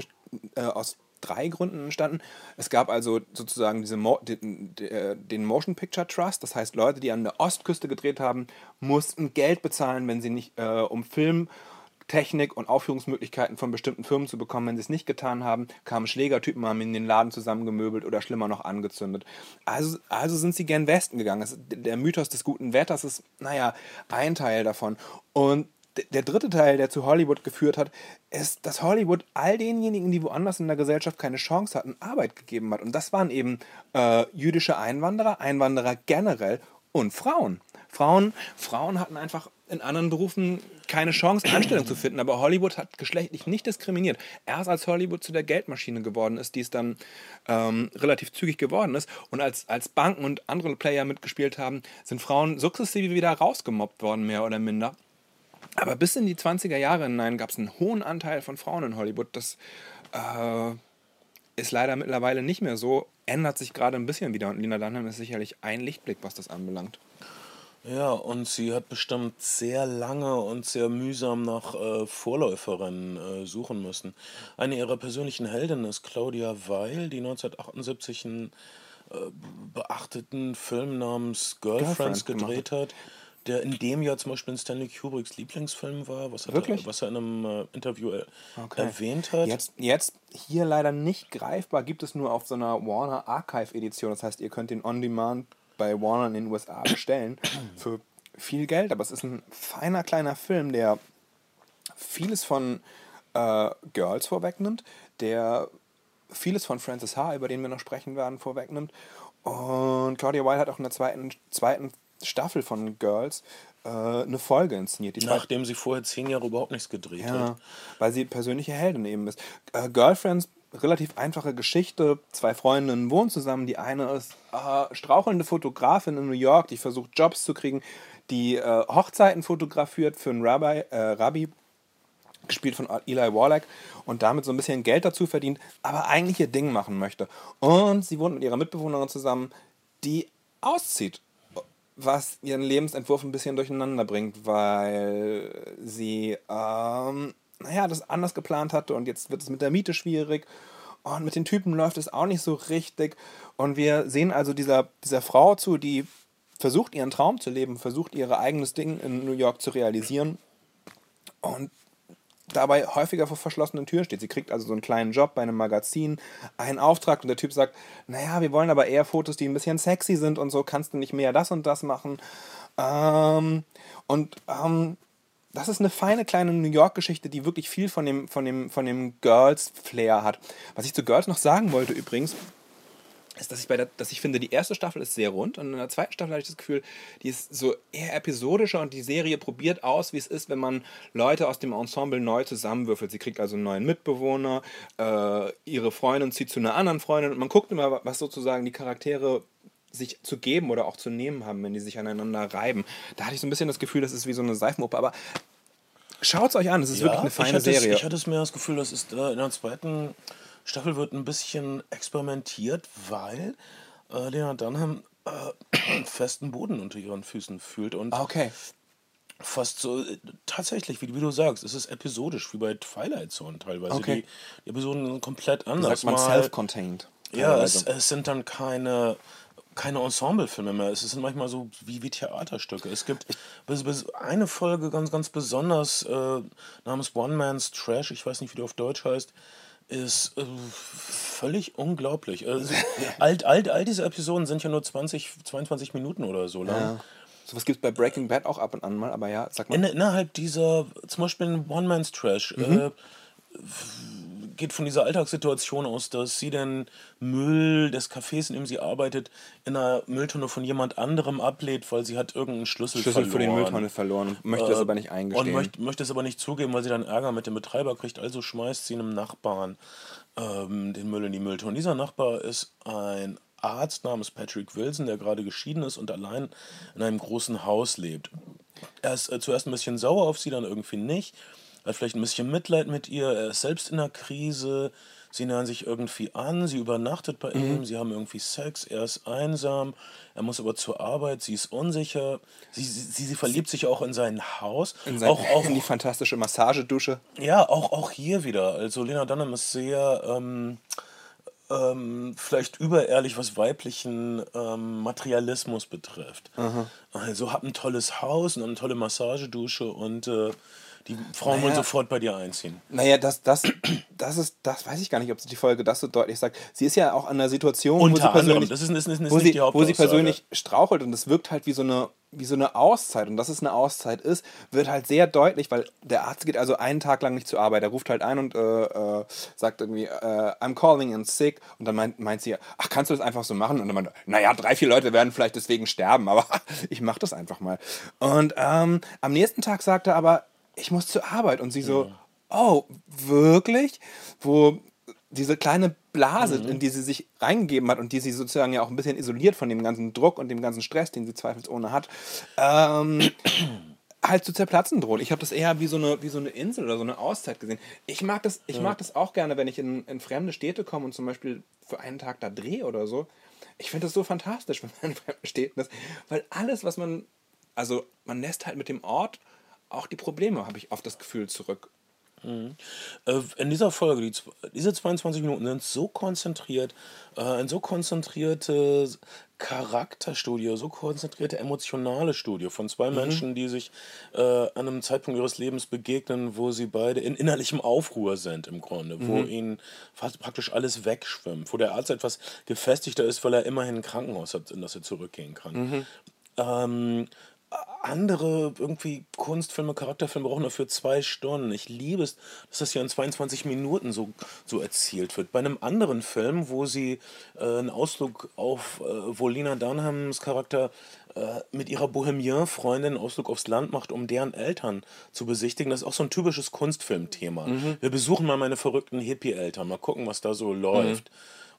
äh, aus drei Gründen entstanden. Es gab also sozusagen diese Mo den, den den Motion Picture Trust, das heißt Leute, die an der Ostküste gedreht haben, mussten Geld bezahlen, wenn sie nicht, äh, um Filmtechnik und Aufführungsmöglichkeiten von bestimmten Firmen zu bekommen. Wenn sie es nicht getan haben, kamen Schlägertypen, haben in den Laden zusammengemöbelt oder schlimmer noch angezündet. Also, also sind sie gern Westen gegangen. Der Mythos des guten Wetters ist, naja, ein Teil davon. Und der dritte Teil, der zu Hollywood geführt hat, ist, dass Hollywood all denjenigen, die woanders in der Gesellschaft keine Chance hatten, Arbeit gegeben hat. Und das waren eben äh, jüdische Einwanderer, Einwanderer generell und Frauen. Frauen. Frauen hatten einfach in anderen Berufen keine Chance, Anstellung zu finden. Aber Hollywood hat geschlechtlich nicht diskriminiert. Erst als Hollywood zu der Geldmaschine geworden ist, die es dann ähm, relativ zügig geworden ist, und als, als Banken und andere Player mitgespielt haben, sind Frauen sukzessive wieder rausgemobbt worden, mehr oder minder. Aber bis in die 20er Jahre hinein gab es einen hohen Anteil von Frauen in Hollywood. Das äh, ist leider mittlerweile nicht mehr so. Ändert sich gerade ein bisschen wieder. Und Lina Dunham ist sicherlich ein Lichtblick, was das anbelangt. ja, und sie hat bestimmt sehr lange und sehr mühsam nach äh, Vorläuferinnen äh, suchen müssen. Eine ihrer persönlichen Heldinnen ist Claudia Weil, die 1978 einen äh, beachteten Film namens Girlfriends Girlfriend gedreht hat, der in dem Jahr zum Beispiel in Stanley Kubricks Lieblingsfilm war, was, hat Wirklich? Er, was er in einem äh, Interview er, erwähnt hat. Jetzt, jetzt hier leider nicht greifbar, gibt es nur auf so einer Warner Archive Edition. Das heißt, ihr könnt den On Demand bei Warner in den USA bestellen für viel Geld. Aber es ist ein feiner kleiner Film, der vieles von äh, Girls vorwegnimmt, der vieles von Francis H., über den wir noch sprechen werden, vorwegnimmt. Und Claudia Weil hat auch in der zweiten, zweiten Staffel von Girls äh, eine Folge inszeniert. Die Nachdem sie vorher zehn Jahre überhaupt nichts gedreht ja, hat. weil sie persönliche Heldin eben ist. Äh, Girlfriends, relativ einfache Geschichte. Zwei Freundinnen wohnen zusammen. Die eine ist äh, strauchelnde Fotografin in New York, die versucht Jobs zu kriegen, die äh, Hochzeiten fotografiert für einen Rabbi, äh, Rabbi, gespielt von Eli Wallach und damit so ein bisschen Geld dazu verdient, aber eigentlich ihr Ding machen möchte. Und sie wohnt mit ihrer Mitbewohnerin zusammen, die auszieht was ihren Lebensentwurf ein bisschen durcheinander bringt, weil sie, ähm, naja, das anders geplant hatte und jetzt wird es mit der Miete schwierig und mit den Typen läuft es auch nicht so richtig. Und wir sehen also dieser, dieser Frau zu, die versucht ihren Traum zu leben, versucht ihr eigenes Ding in New York zu realisieren. Und dabei häufiger vor verschlossenen Türen steht. Sie kriegt also so einen kleinen Job bei einem Magazin, einen Auftrag und der Typ sagt, naja, wir wollen aber eher Fotos, die ein bisschen sexy sind und so, kannst du nicht mehr das und das machen. Ähm, und ähm, das ist eine feine kleine New York-Geschichte, die wirklich viel von dem, von dem, von dem Girls-Flair hat. Was ich zu Girls noch sagen wollte übrigens, ist, dass ich, bei der, dass ich finde, die erste Staffel ist sehr rund und in der zweiten Staffel habe ich das Gefühl, die ist so eher episodischer und die Serie probiert aus, wie es ist, wenn man Leute aus dem Ensemble neu zusammenwürfelt. Sie kriegt also einen neuen Mitbewohner, äh, ihre Freundin zieht zu einer anderen Freundin und man guckt immer, was sozusagen die Charaktere sich zu geben oder auch zu nehmen haben, wenn die sich aneinander reiben. Da hatte ich so ein bisschen das Gefühl, das ist wie so eine Seifenoper, aber schaut es euch an, es ist wirklich eine feine ich Serie. Es, ich hatte es mir das Gefühl, das ist äh, in der zweiten Staffel wird ein bisschen experimentiert, weil äh, Lena Dunham äh, festen Boden unter ihren Füßen fühlt und Ah, okay. fast so äh, tatsächlich, wie, wie du sagst, es ist episodisch, wie bei Twilight Zone teilweise. Okay. Die, die Episoden sind komplett anders. Sagt man self-contained. Ja, es, es sind dann keine, keine Ensemblefilme mehr. Es sind manchmal so wie, wie Theaterstücke. Es gibt bis, bis eine Folge ganz, ganz besonders äh, namens One Man's Trash, ich weiß nicht, wie der auf Deutsch heißt, ist äh, völlig unglaublich. Also, all, all, all diese Episoden sind ja nur 20, 22 Minuten oder so lang. Ja. Sowas gibt es bei Breaking Bad auch ab und an mal, aber ja, sag mal. In, innerhalb dieser, zum Beispiel in One Man's Trash, äh, geht von dieser Alltagssituation aus, dass sie den Müll des Cafés, in dem sie arbeitet, in einer Mülltonne von jemand anderem ablehnt, weil sie hat irgendeinen Schlüssel, Schlüssel für den verloren. Mülltonne verloren möchte es Äh, aber nicht eingestehen. Und möchte, möchte es aber nicht zugeben, weil sie dann Ärger mit dem Betreiber kriegt. Also schmeißt sie einem Nachbarn ähm, den Müll in die Mülltonne. Dieser Nachbar ist ein Arzt namens Patrick Wilson, der gerade geschieden ist und allein in einem großen Haus lebt. Er ist äh, zuerst ein bisschen sauer auf sie, dann irgendwie nicht. Er hat vielleicht ein bisschen Mitleid mit ihr. Er ist selbst in einer Krise. Sie nähern sich irgendwie an. Sie übernachtet bei Mhm. ihm. Sie haben irgendwie Sex. Er ist einsam. Er muss aber zur Arbeit. Sie ist unsicher. Sie, sie, sie verliebt sich auch in sein Haus. in, sein, auch, auch, in die fantastische Massagedusche. ja, auch, auch hier wieder. Also Lena Dunham ist sehr ähm, ähm, vielleicht überehrlich, was weiblichen ähm, Materialismus betrifft. Also hab ein tolles Haus und eine tolle Massagedusche und äh, die Frauen wollen Naja. sofort bei dir einziehen. Naja, das, das, das ist, das weiß ich gar nicht, ob die Folge das so deutlich sagt. Sie ist ja auch an einer Situation, wo sie Unter anderem, persönlich, das ist, ist, ist, ist wo sie, wo persönlich strauchelt und das wirkt halt wie so eine wie so eine Auszeit und dass es eine Auszeit ist, wird halt sehr deutlich, weil der Arzt geht also einen Tag lang nicht zur Arbeit. Er ruft halt ein und äh, äh, sagt irgendwie, äh, I'm calling in sick und dann meint, meint sie, ach, kannst du das einfach so machen? Und dann meint naja, drei, vier Leute werden vielleicht deswegen sterben, aber ich mach das einfach mal. Und ähm, am nächsten Tag sagt er aber, ich muss zur Arbeit und sie so, oh, wirklich? Wo diese kleine Blase, in die sie sich reingegeben hat und die sie sozusagen ja auch ein bisschen isoliert von dem ganzen Druck und dem ganzen Stress, den sie zweifelsohne hat, ähm, halt zu zerplatzen droht. Ich habe das eher wie so, eine, wie so eine Insel oder so eine Auszeit gesehen. Ich mag das, ich mag das auch gerne, wenn ich in, in fremde Städte komme und zum Beispiel für einen Tag da drehe oder so. Ich finde das so fantastisch, wenn man in fremden Städten ist, weil alles, was man, also man lässt halt mit dem Ort auch die Probleme, habe ich oft das Gefühl, zurück. Äh, in dieser Folge, die, diese 22 Minuten sind so konzentriert, äh, ein so konzentriertes Charakterstudio, so konzentrierte emotionale Studio von zwei Menschen, die sich äh, an einem Zeitpunkt ihres Lebens begegnen, wo sie beide in innerlichem Aufruhr sind im Grunde, wo ihnen fast praktisch alles wegschwimmt, wo der Arzt etwas gefestigter ist, weil er immerhin ein Krankenhaus hat, in das er zurückgehen kann. Ähm, andere irgendwie Kunstfilme, Charakterfilme brauchen dafür zwei Stunden. Ich liebe es, dass das hier in 22 Minuten so, so erzielt wird. Bei einem anderen Film, wo sie äh, einen Ausflug auf, äh, wo Lena Dunhams Charakter äh, mit ihrer Bohemian-Freundin einen Ausflug aufs Land macht, um deren Eltern zu besichtigen. Das ist auch so ein typisches Kunstfilmthema. Wir besuchen mal meine verrückten Hippie-Eltern, mal gucken, was da so läuft.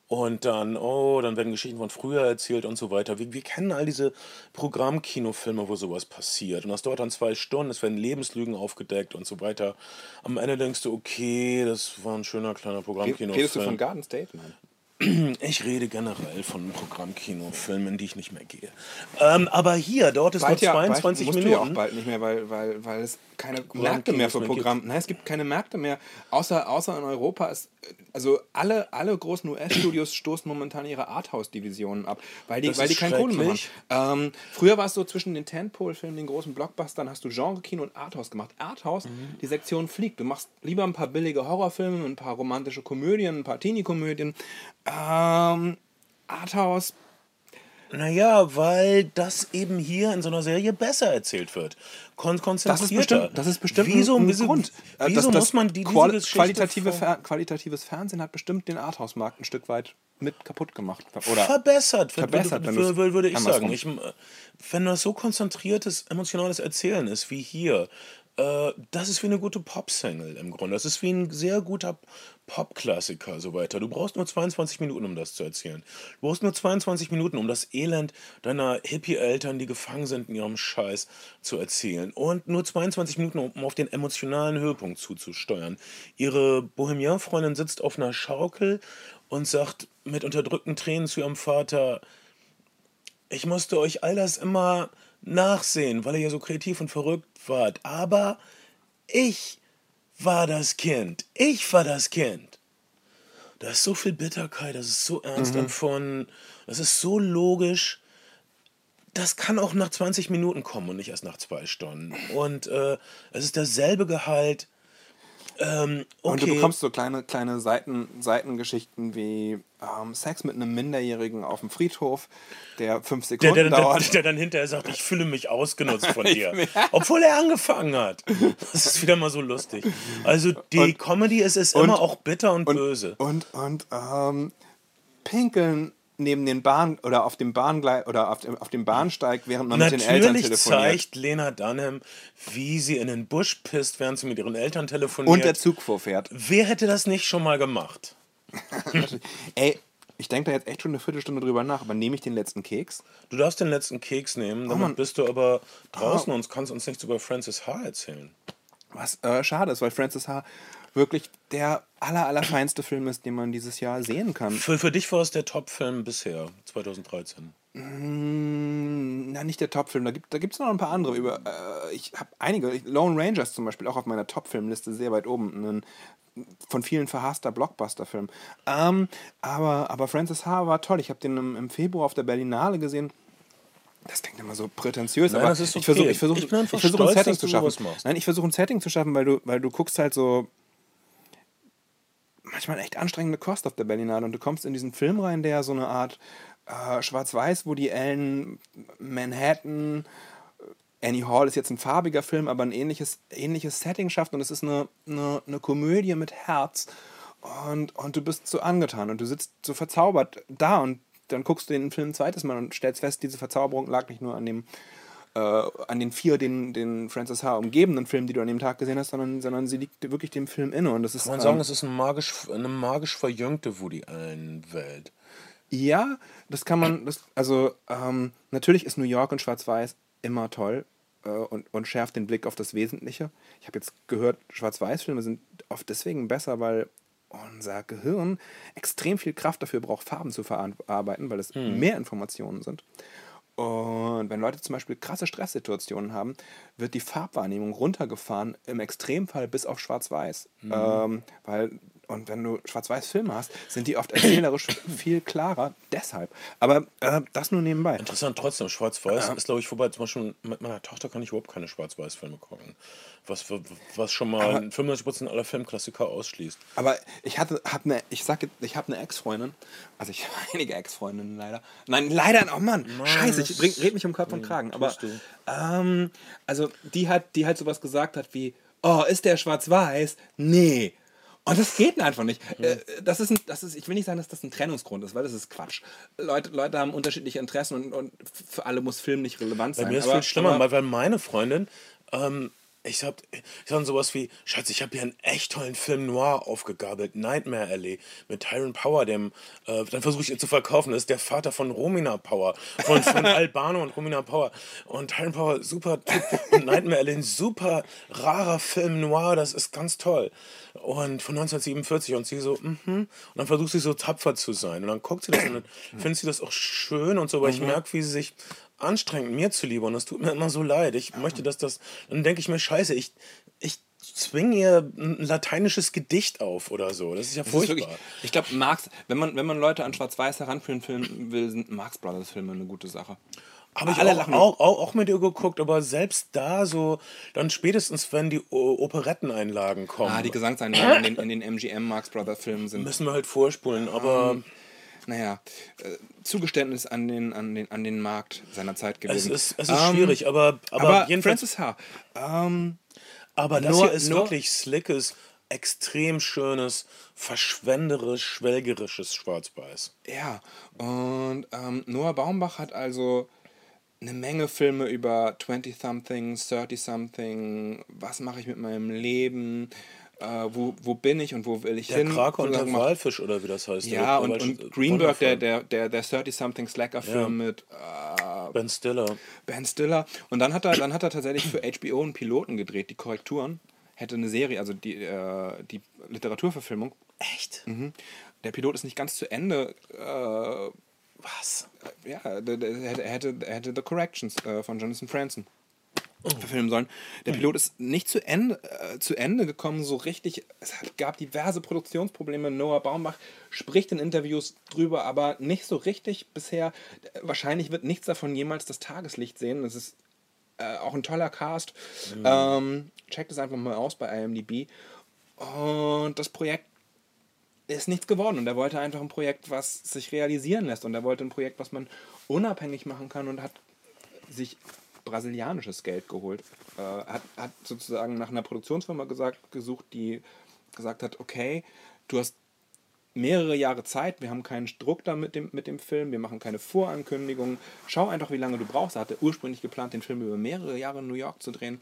Und dann, oh, dann werden Geschichten von früher erzählt und so weiter. Wir, wir kennen all diese Programmkinofilme, wo sowas passiert. Und das dauert dann zwei Stunden, es werden Lebenslügen aufgedeckt und so weiter. Am Ende denkst du, okay, das war ein schöner kleiner Redest du von Programmkinofilm. Garden State? Nein. Ich rede generell von Programmkinofilmen, in die ich nicht mehr gehe. Ähm, aber hier, dort ist Bald nur ja, bald 22 Minuten. Ja auch bald nicht mehr, weil, weil, weil es keine Märkte mehr für Kinos mehr Programm. Nein, es gibt keine Märkte mehr. Außer, außer in Europa ist. Also alle, alle großen US-Studios stoßen momentan ihre Arthouse-Divisionen ab, weil die, Das weil die ist keine Kohle mehr haben. Ähm, früher war es so zwischen den Tentpole-Filmen, den großen Blockbustern, hast du Genre-Kino und Arthouse gemacht. Arthouse, Mhm. die Sektion fliegt. Du machst lieber ein paar billige Horrorfilme, ein paar romantische Komödien, ein paar Teenie-Komödien. Ähm, Arthouse Naja, weil das eben hier in so einer Serie besser erzählt wird. Kon konzentrierter. bestimmt, das ist bestimmt wieso, ein, ein wieso, Grund. Äh, Wieso das- das muss man die, quali qualitative, Fer qualitatives Fernsehen hat bestimmt den Arthouse-Markt ein Stück weit mit kaputt gemacht. Oder verbessert, verbessert, wenn würde, würde, würde ich sagen. Ich, äh, wenn das so konzentriertes, emotionales Erzählen ist wie hier, äh, das ist wie eine gute Pop-Single im Grunde. Das ist wie ein sehr guter Pop-Klassiker, so weiter. Du brauchst nur 22 Minuten, um das zu erzählen. Du brauchst nur 22 Minuten, um das Elend deiner Hippie-Eltern, die gefangen sind in ihrem Scheiß, zu erzählen. Und nur 22 Minuten, um auf den emotionalen Höhepunkt zuzusteuern. Ihre Bohemian-Freundin sitzt auf einer Schaukel und sagt mit unterdrückten Tränen zu ihrem Vater, ich musste euch all das immer nachsehen, weil ihr ja so kreativ und verrückt wart. Aber ich war das Kind. Ich war das Kind. Da ist so viel Bitterkeit, das ist so ernst empfunden, das ist so logisch. Das kann auch nach 20 Minuten kommen und nicht erst nach zwei Stunden. Und äh, es ist dasselbe Gehalt. Ähm, okay. Und du bekommst so kleine, kleine Seiten, Seitengeschichten wie ähm, Sex mit einem Minderjährigen auf dem Friedhof, der fünf der, Sekunden der, der, dauert. der dann hinterher sagt, ich fühle mich ausgenutzt von dir. Obwohl er angefangen hat. Das ist wieder mal so lustig. Also die Und- Comedy ist, ist und- immer auch bitter und, und, böse. Und, und ähm, pinkeln neben den Bahn oder auf dem Bahngleis oder auf dem, auf dem Bahnsteig, während man mit den Eltern Natürlich telefoniert. zeigt Lena Dunham, wie sie in den Busch pisst, während sie mit ihren Eltern telefoniert. Und der Zug vorfährt. Wer hätte das nicht schon mal gemacht? Ey, ich denke da jetzt echt schon eine Viertelstunde drüber nach, aber nehme ich den letzten Keks? Du darfst den letzten Keks nehmen, Mann. Ah. bist du aber draußen und kannst uns nichts über Francis H. erzählen. Was äh, schade ist, weil Francis H. wirklich der aller, allerfeinste Film ist, den man dieses Jahr sehen kann. Für, für dich war es der Top-Film bisher, 2013. Mm, Na, nicht der Topfilm. Da gibt es da gibt's noch ein paar andere. Über, äh, ich habe einige. Ich- Lone Rangers zum Beispiel auch auf meiner Top-Filmliste sehr weit oben. Ein von vielen verhasster Blockbuster-Film. Ähm, aber, aber Francis H. war toll. Ich habe den im, im Februar auf der Berlinale gesehen. Das klingt immer so prätentiös, Nein, aber das ist ich okay. versuche ich versuch, Ich ich versuch ein Setting zu schaffen. Nein, ich versuche ein Setting zu schaffen, weil du, weil du guckst halt so manchmal echt anstrengende Kost auf der Berlinale. Und du kommst in diesen Film rein, der so eine Art äh, Schwarz-Weiß, wo die Ellen Manhattan, äh, Annie Hall ist jetzt ein farbiger Film, aber ein ähnliches, ähnliches Setting schafft. Und es ist eine, eine, eine Komödie mit Herz. Und, und du bist so angetan. Und du sitzt so verzaubert da. Und dann guckst du den Film ein zweites Mal und stellst fest, diese Verzauberung lag nicht nur an dem äh, an den vier, den, den Francis H. umgebenden Filmen, die du an dem Tag gesehen hast, sondern, sondern sie liegt wirklich dem Film inne. Und das ist, Kann man ähm, sagen, es ist eine magisch, eine magisch verjüngte Woody Allen-Welt. Ja, das kann man, das, also ähm, natürlich ist New York in Schwarz-Weiß immer toll äh, und, und schärft den Blick auf das Wesentliche. Ich habe jetzt gehört, Schwarz-Weiß-Filme sind oft deswegen besser, weil unser Gehirn extrem viel Kraft dafür braucht, Farben zu verarbeiten, weil es mehr Informationen sind. Und wenn Leute zum Beispiel krasse Stresssituationen haben, wird die Farbwahrnehmung runtergefahren, im Extremfall bis auf Schwarz-Weiß. Ähm, weil, und wenn du Schwarz-Weiß-Filme hast, sind die oft erzählerisch viel klarer. Deshalb. Aber äh, das nur nebenbei. Interessant trotzdem, Schwarz-Weiß ist, glaube ich, vorbei. Zum Beispiel mit meiner Tochter kann ich überhaupt keine Schwarz-Weiß-Filme gucken. Was, was schon mal 95% aller Filmklassiker ausschließt. Aber ich hatte, hab eine, ich sag, ich habe eine Ex-Freundin, also ich habe einige Ex-Freundinnen leider. Nein, leider, oh Mann, scheiße, ich bring, red mich um Kopf und Kragen. Aber, ähm, also die hat, die halt sowas gesagt hat wie, oh, ist der schwarz-weiß? Nee. Und das geht einfach nicht. Äh, Das ist ein, das ist, ich will nicht sagen, dass das ein Trennungsgrund ist, weil das ist Quatsch. Leute, Leute haben unterschiedliche Interessen und, und für alle muss Film nicht relevant Bei sein. mir ist aber, viel schlimmer, weil meine Freundin ähm, Ich hab, ich sag sowas wie, Schatz, ich habe hier einen echt tollen Film noir aufgegabelt, Nightmare Alley, mit Tyron Power, dem, äh, dann versuche ich ihn zu verkaufen, das ist der Vater von Romina Power, von, von Albano und Romina Power. Und Tyron Power, super Typ, und Nightmare Alley, ein super rarer Film noir, das ist ganz toll. Und von 1947 und sie so, mhm. Und dann versucht sie so tapfer zu sein. Und dann guckt sie das und dann findet sie das auch schön und so, weil ich merke, wie sie sich anstrengend mir zuliebe und es tut mir immer so leid. Ich möchte, dass das. Dann denke ich mir, scheiße, ich, ich zwinge ihr ein lateinisches Gedicht auf oder so. Das ist ja Das ist furchtbar. wirklich, ich glaube, Marx, wenn man, wenn man Leute an Schwarz-Weiß heranführen will, sind Marx Brothers Filme eine gute Sache. Habe ich Alle auch, auch, auch, auch mit ihr geguckt, aber selbst da so, dann spätestens, wenn die Operetteneinlagen kommen, Ah, die Gesangseinlagen in den, in den MGM Marx Brothers Filmen sind müssen wir halt vorspulen. Aber naja, äh, Zugeständnis an den, an, den, an den Markt seiner Zeit es gewesen. ist, es ist Ähm, schwierig. Aber, aber, Aber, jedenfalls, Francis H. Ähm, aber das nur- hier ist nur- wirklich slickes, extrem schönes, verschwenderisch, schwelgerisches Schwarz-Weiß. ja, und ähm, Noah Baumbach hat also eine Menge Filme über 20-something, 30-something, was mache ich mit meinem Leben, äh, wo, wo bin ich und wo will ich Der hin. Krake und der. Walfisch oder wie das heißt. Ja, und, und Greenberg, der, der, der, der 30-something Slacker-Film Ja. mit äh, Ben Stiller. Ben Stiller. Und dann hat er, dann hat er tatsächlich für HBO einen Piloten gedreht, die Korrekturen. Hätte eine Serie, also die, äh, die Literaturverfilmung. Echt? Mhm. Der Pilot ist nicht ganz zu Ende. Äh, Was? ja, er hätte, hätte, hätte The Corrections äh, von Jonathan Franzen verfilmen sollen. Der Pilot ist nicht zu Ende, äh, zu Ende gekommen, so richtig. Es hat, gab diverse Produktionsprobleme. Noah Baumbach spricht in Interviews drüber, aber nicht so richtig bisher. Wahrscheinlich wird nichts davon jemals das Tageslicht sehen. Es ist äh, auch ein toller Cast. Ähm, checkt es einfach mal aus bei IMDb. Und das Projekt ist nichts geworden und er wollte einfach ein Projekt, was sich realisieren lässt und er wollte ein Projekt, was man unabhängig machen kann und hat sich brasilianisches Geld geholt. Äh, hat, hat sozusagen nach einer Produktionsfirma gesagt, gesucht, die gesagt hat, okay, du hast mehrere Jahre Zeit, wir haben keinen Druck da mit dem, mit dem Film, wir machen keine Vorankündigungen. Schau einfach, wie lange du brauchst. Er hatte ursprünglich geplant, den Film über mehrere Jahre in New York zu drehen.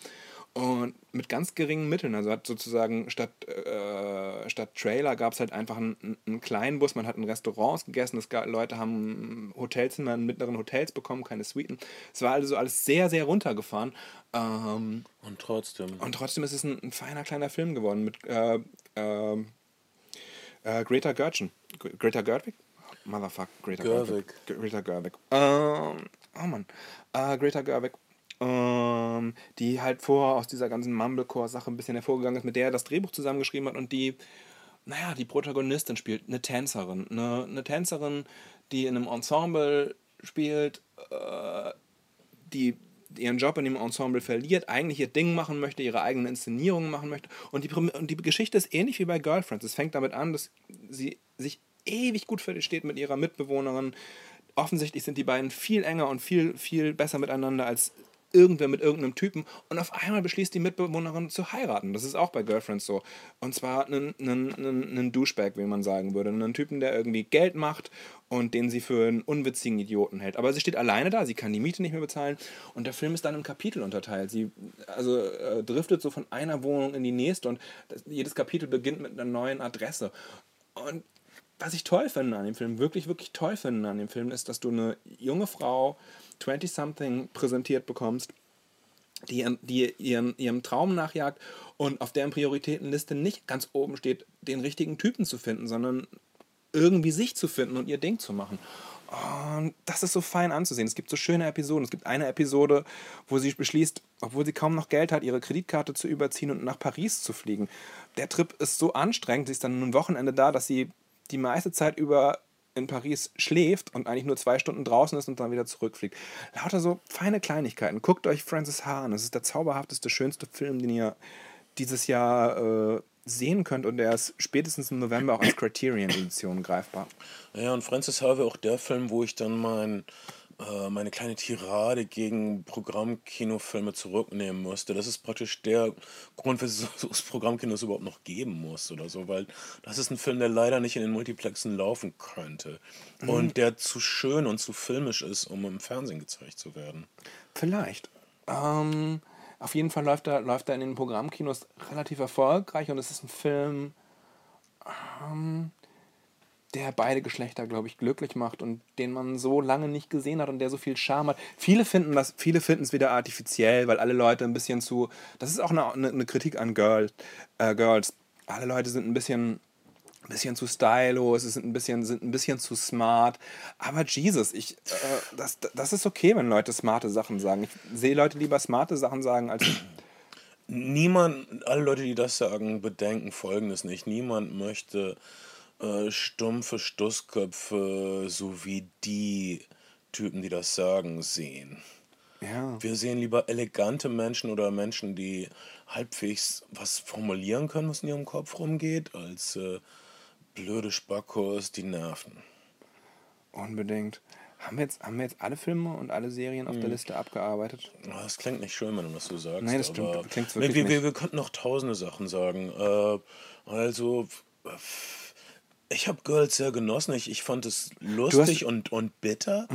Und mit ganz geringen Mitteln. Also hat sozusagen statt, äh, statt Trailer gab es halt einfach einen, einen kleinen Bus. Man hat in Restaurants gegessen. Es gab, Leute haben Hotelzimmer in mittleren Hotels bekommen, keine Suiten. Es war also alles sehr, sehr runtergefahren. Ähm, Und trotzdem. und trotzdem ist es ein, ein feiner kleiner Film geworden mit äh, äh, äh, Greta Gertchen. Gre- Greta Gerwig? Motherfuck, Greta Gerwig. Gerwig. Greta Gerwig. Ähm, oh Mann. Äh, Greta Gerwig. Ähm, die halt vorher aus dieser ganzen Mumblecore-Sache ein bisschen hervorgegangen ist, mit der er das Drehbuch zusammengeschrieben hat und die, naja, die Protagonistin spielt, eine Tänzerin. Eine, eine Tänzerin, die in einem Ensemble spielt, äh, die ihren Job in dem Ensemble verliert, eigentlich ihr Ding machen möchte, ihre eigenen Inszenierungen machen möchte. Und die, und die Geschichte ist ähnlich wie bei Girlfriends. Es fängt damit an, dass sie sich ewig gut versteht mit ihrer Mitbewohnerin. Offensichtlich sind die beiden viel enger und viel, viel besser miteinander als irgendwer mit irgendeinem Typen. Und auf einmal beschließt die Mitbewohnerin zu heiraten. Das ist auch bei Girlfriends so. Und zwar einen, einen, einen, Douchebag, wie man sagen würde. Einen Typen, der irgendwie Geld macht und den sie für einen unwitzigen Idioten hält. Aber sie steht alleine da, sie kann die Miete nicht mehr bezahlen. Und der Film ist dann in Kapitel unterteilt. Sie also äh, driftet so von einer Wohnung in die nächste und das, jedes Kapitel beginnt mit einer neuen Adresse. Und was ich toll finde an dem Film, wirklich, wirklich toll finde an dem Film, ist, dass du eine junge Frau, 20-something, präsentiert bekommst, die, ihren- die ihrem, ihrem Traum nachjagt und auf deren Prioritätenliste nicht ganz oben steht, den richtigen Typen zu finden, sondern irgendwie sich zu finden und ihr Ding zu machen. Und das ist so fein anzusehen. Es gibt so schöne Episoden. Es gibt eine Episode, wo sie beschließt, obwohl sie kaum noch Geld hat, ihre Kreditkarte zu überziehen und nach Paris zu fliegen. Der Trip ist so anstrengend. Sie ist dann ein Wochenende da, dass sie die meiste Zeit über in Paris schläft und eigentlich nur zwei Stunden draußen ist und dann wieder zurückfliegt. Lauter so feine Kleinigkeiten. Guckt euch Francis Ha an. Das ist der zauberhafteste, schönste Film, den ihr dieses Jahr äh, sehen könnt und der ist spätestens im November auch als Criterion-Edition greifbar. Ja, und Francis Harvey auch der Film, wo ich dann mein, äh, meine kleine Tirade gegen Programmkinofilme zurücknehmen musste. Das ist praktisch der Grund, wieso es Programmkinos überhaupt noch geben muss oder so, weil das ist ein Film, der leider nicht in den Multiplexen laufen könnte und der zu schön und zu filmisch ist, um im Fernsehen gezeigt zu werden. Vielleicht. Ähm, Auf jeden Fall läuft er, läuft er in den Programmkinos relativ erfolgreich und es ist ein Film, ähm, der beide Geschlechter, glaube ich, glücklich macht und den man so lange nicht gesehen hat und der so viel Charme hat. Viele finden das, viele finden es wieder artifiziell, weil alle Leute ein bisschen zu. Das ist auch eine, eine, Kritik an Girl, äh, Girls. Alle Leute sind ein bisschen ein bisschen zu stylos, sind ein bisschen, sind ein bisschen zu smart. Aber Jesus, ich, äh, das, das ist okay, wenn Leute smarte Sachen sagen. Ich sehe Leute lieber smarte Sachen sagen als. Niemand, alle Leute, die das sagen, bedenken Folgendes nicht. Niemand möchte äh, stumpfe Stussköpfe, so wie die Typen, die das sagen, sehen. Ja. Wir sehen lieber elegante Menschen oder Menschen, die halbwegs was formulieren können, was in ihrem Kopf rumgeht, als äh, blöde Spackos, die nerven. Unbedingt. Haben wir, jetzt, haben wir jetzt alle Filme und alle Serien auf der Liste abgearbeitet? Ah, Das klingt nicht schön, wenn du das so sagst. Nee, das stimmt. wirklich wir, wir, nicht. wir könnten noch tausende Sachen sagen. Äh, also, äh, ich habe Girls sehr genossen. Ich, ich fand es lustig und, und bitter.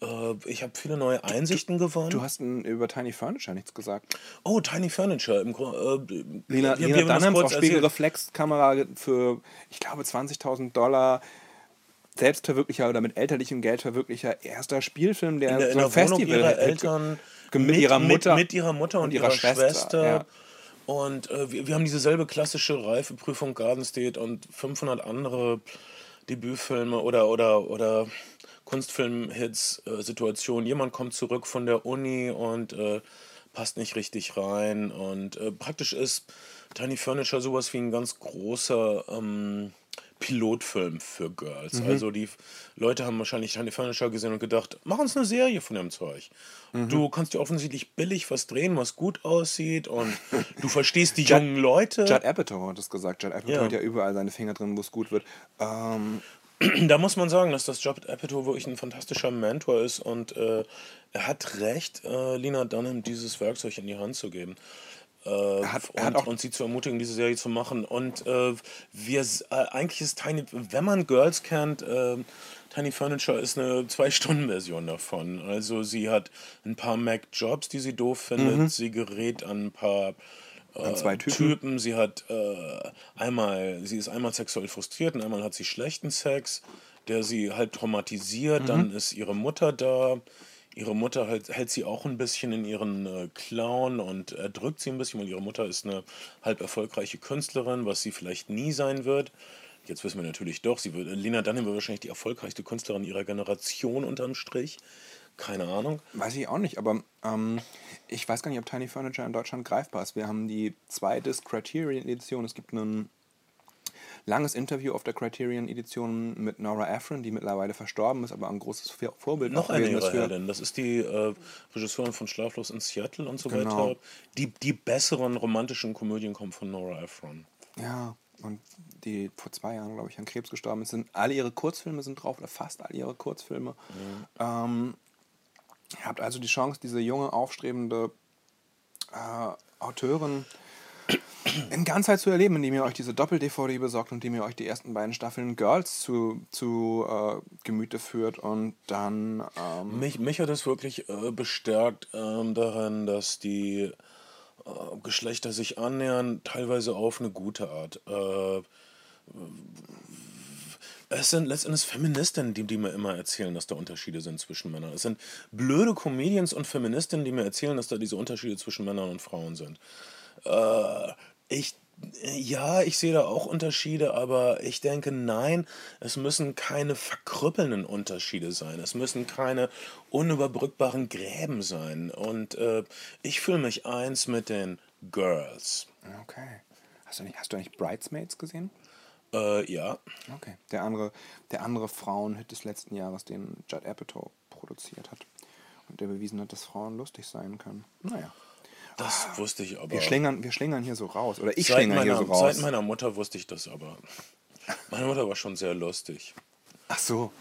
Äh, ich habe viele neue Einsichten gewonnen. Du hast über Tiny Furniture nichts gesagt. oh, Tiny Furniture. Im Grunde, äh, Lena, wir- Lena wir Dunhams auf. Spiegelreflexkamera für, ich glaube, 20.000 Dollar. Selbstverwirklicher oder mit elterlichem Geldverwirklicher erster Spielfilm, der in der, so in der Festival ihrer Eltern Ge- mit ihrer Mutter mit, ihrer Mutter und, und ihrer, ihrer Schwester, Schwester, ja. Und äh, wir, wir haben dieselbe klassische Reifeprüfung Garden State und 500 andere Debütfilme oder oder oder Kunstfilm-Hits äh, jemand kommt zurück von der Uni und äh, passt nicht richtig rein. Und äh, praktisch ist Tiny Furniture sowas wie ein ganz großer ähm, Pilotfilm für Girls. Mhm. Also die Leute haben wahrscheinlich Tiny Furniture gesehen und gedacht, mach uns eine Serie von dem Zeug. Mhm. Du kannst ja offensichtlich billig was drehen, was gut aussieht und du verstehst die jungen Leute. Judd Apatow hat es gesagt. Judd Apatow Ja. hat ja überall seine Finger drin, wo es gut wird. Ähm, Da muss man sagen, dass das Judd Apatow wirklich ein fantastischer Mentor ist und äh, er hat recht, äh, Lina Dunham dieses Werkzeug in die Hand zu geben. Äh, hat- und, hat und sie zu ermutigen, diese Serie zu machen. Und äh, wir, äh, eigentlich ist Tiny, wenn man Girls kennt, äh, Tiny Furniture ist eine Zwei-Stunden-Version davon. Also sie hat ein paar Mac-Jobs, die sie doof findet. Sie gerät an ein paar Mhm. An zwei Typen. Typen. Sie hat äh, einmal, sie ist einmal sexuell frustriert und einmal hat sie schlechten Sex, der sie halt Mhm. traumatisiert. Dann ist ihre Mutter da. Ihre Mutter halt, hält sie auch ein bisschen in ihren äh, Clown und erdrückt sie ein bisschen, weil ihre Mutter ist eine halb erfolgreiche Künstlerin, was sie vielleicht nie sein wird. Jetzt wissen wir natürlich doch, sie wird, Lena Dunham wird wahrscheinlich die erfolgreichste Künstlerin ihrer Generation unterm Strich. Keine Ahnung. weiß ich auch nicht, aber ähm, ich weiß gar nicht, ob Tiny Furniture in Deutschland greifbar ist. Wir haben die zwei Disc Criterion Edition. Es gibt ein langes Interview auf der Criterion Edition mit Nora Ephron, die mittlerweile verstorben ist, aber ein großes Vor- Vorbild Noch eine ihrer Heldin. Das ist die äh, Regisseurin von Schlaflos in Seattle und so Genau. weiter. Die, die besseren romantischen Komödien kommen von Nora Ephron. Ja, und die vor zwei Jahren, glaube ich, an Krebs gestorben ist. Sind, alle ihre Kurzfilme sind drauf, oder fast alle ihre Kurzfilme. Ähm, ihr habt also die Chance, diese junge, aufstrebende äh, Autorin in Ganzheit zu erleben, indem ihr euch diese Doppel-DVD besorgt und indem ihr euch die ersten beiden Staffeln Girls zu, zu äh, Gemüte führt und dann ähm, Mich, mich hat es wirklich äh, bestärkt ähm, daran, dass die äh, Geschlechter sich annähern, teilweise auf eine gute Art. Äh, es sind letztendlich Feministinnen, die, die mir immer erzählen, dass da Unterschiede sind zwischen Männern. Es sind blöde Comedians und Feministinnen, die mir erzählen, dass da diese Unterschiede zwischen Männern und Frauen sind. Äh, ich, ja, ich sehe da auch Unterschiede, aber ich denke, nein, es müssen keine verkrüppelnden Unterschiede sein. Es müssen keine unüberbrückbaren Gräben sein. Und äh, ich fühle mich eins mit den Girls. Okay. Hast du, nicht, hast du eigentlich Bridesmaids gesehen? Äh, ja. Okay. Der andere, der andere Frauenhit des letzten Jahres, den Judd Apatow produziert hat. Und der bewiesen hat, dass Frauen lustig sein können. Naja. Das wusste ich aber. Wir schlingern, wir schlingern hier so raus. Oder ich seit, schlingere hier so raus. seit meiner Mutter wusste ich das aber. Meine Mutter war schon sehr lustig. Ach so.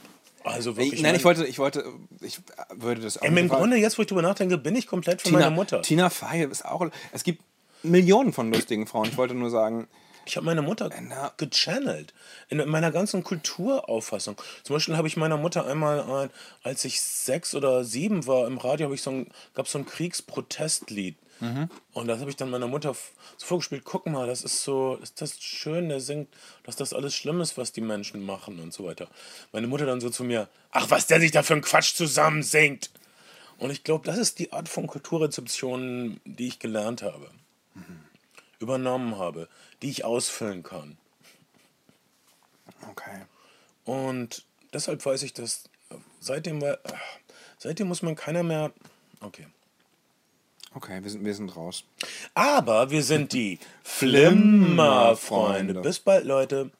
Also wirklich. Ich, nein, ich wollte, ich wollte, ich würde das auch Im Grunde, jetzt wo ich drüber nachdenke, bin ich komplett von Tina, meiner Mutter. Tina Fey ist auch. Es gibt Millionen von lustigen Frauen. Ich wollte nur sagen, Ich habe meine Mutter gechannelt. In meiner ganzen Kulturauffassung. Zum Beispiel habe ich meiner Mutter einmal, ein, als ich sechs oder sieben war, im Radio habe ich so ein, gab so ein Kriegsprotestlied Und das habe ich dann meiner Mutter so vorgespielt, guck mal, das ist so, ist das schön, der singt, dass das alles schlimm ist, was die Menschen machen und so weiter. Meine Mutter dann so zu mir, ach, was der sich da für einen Quatsch zusammen singt. Und ich glaube, das ist die Art von Kulturrezeption, die ich gelernt habe, übernommen habe, die ich ausfüllen kann. Okay. Und deshalb weiß ich, dass äh, seitdem, war- ach, seitdem muss man keiner mehr. Okay. Okay, wir sind, wir sind raus. Aber wir sind die Flimmerfreunde. Flimmerfreunde. Bis bald, Leute.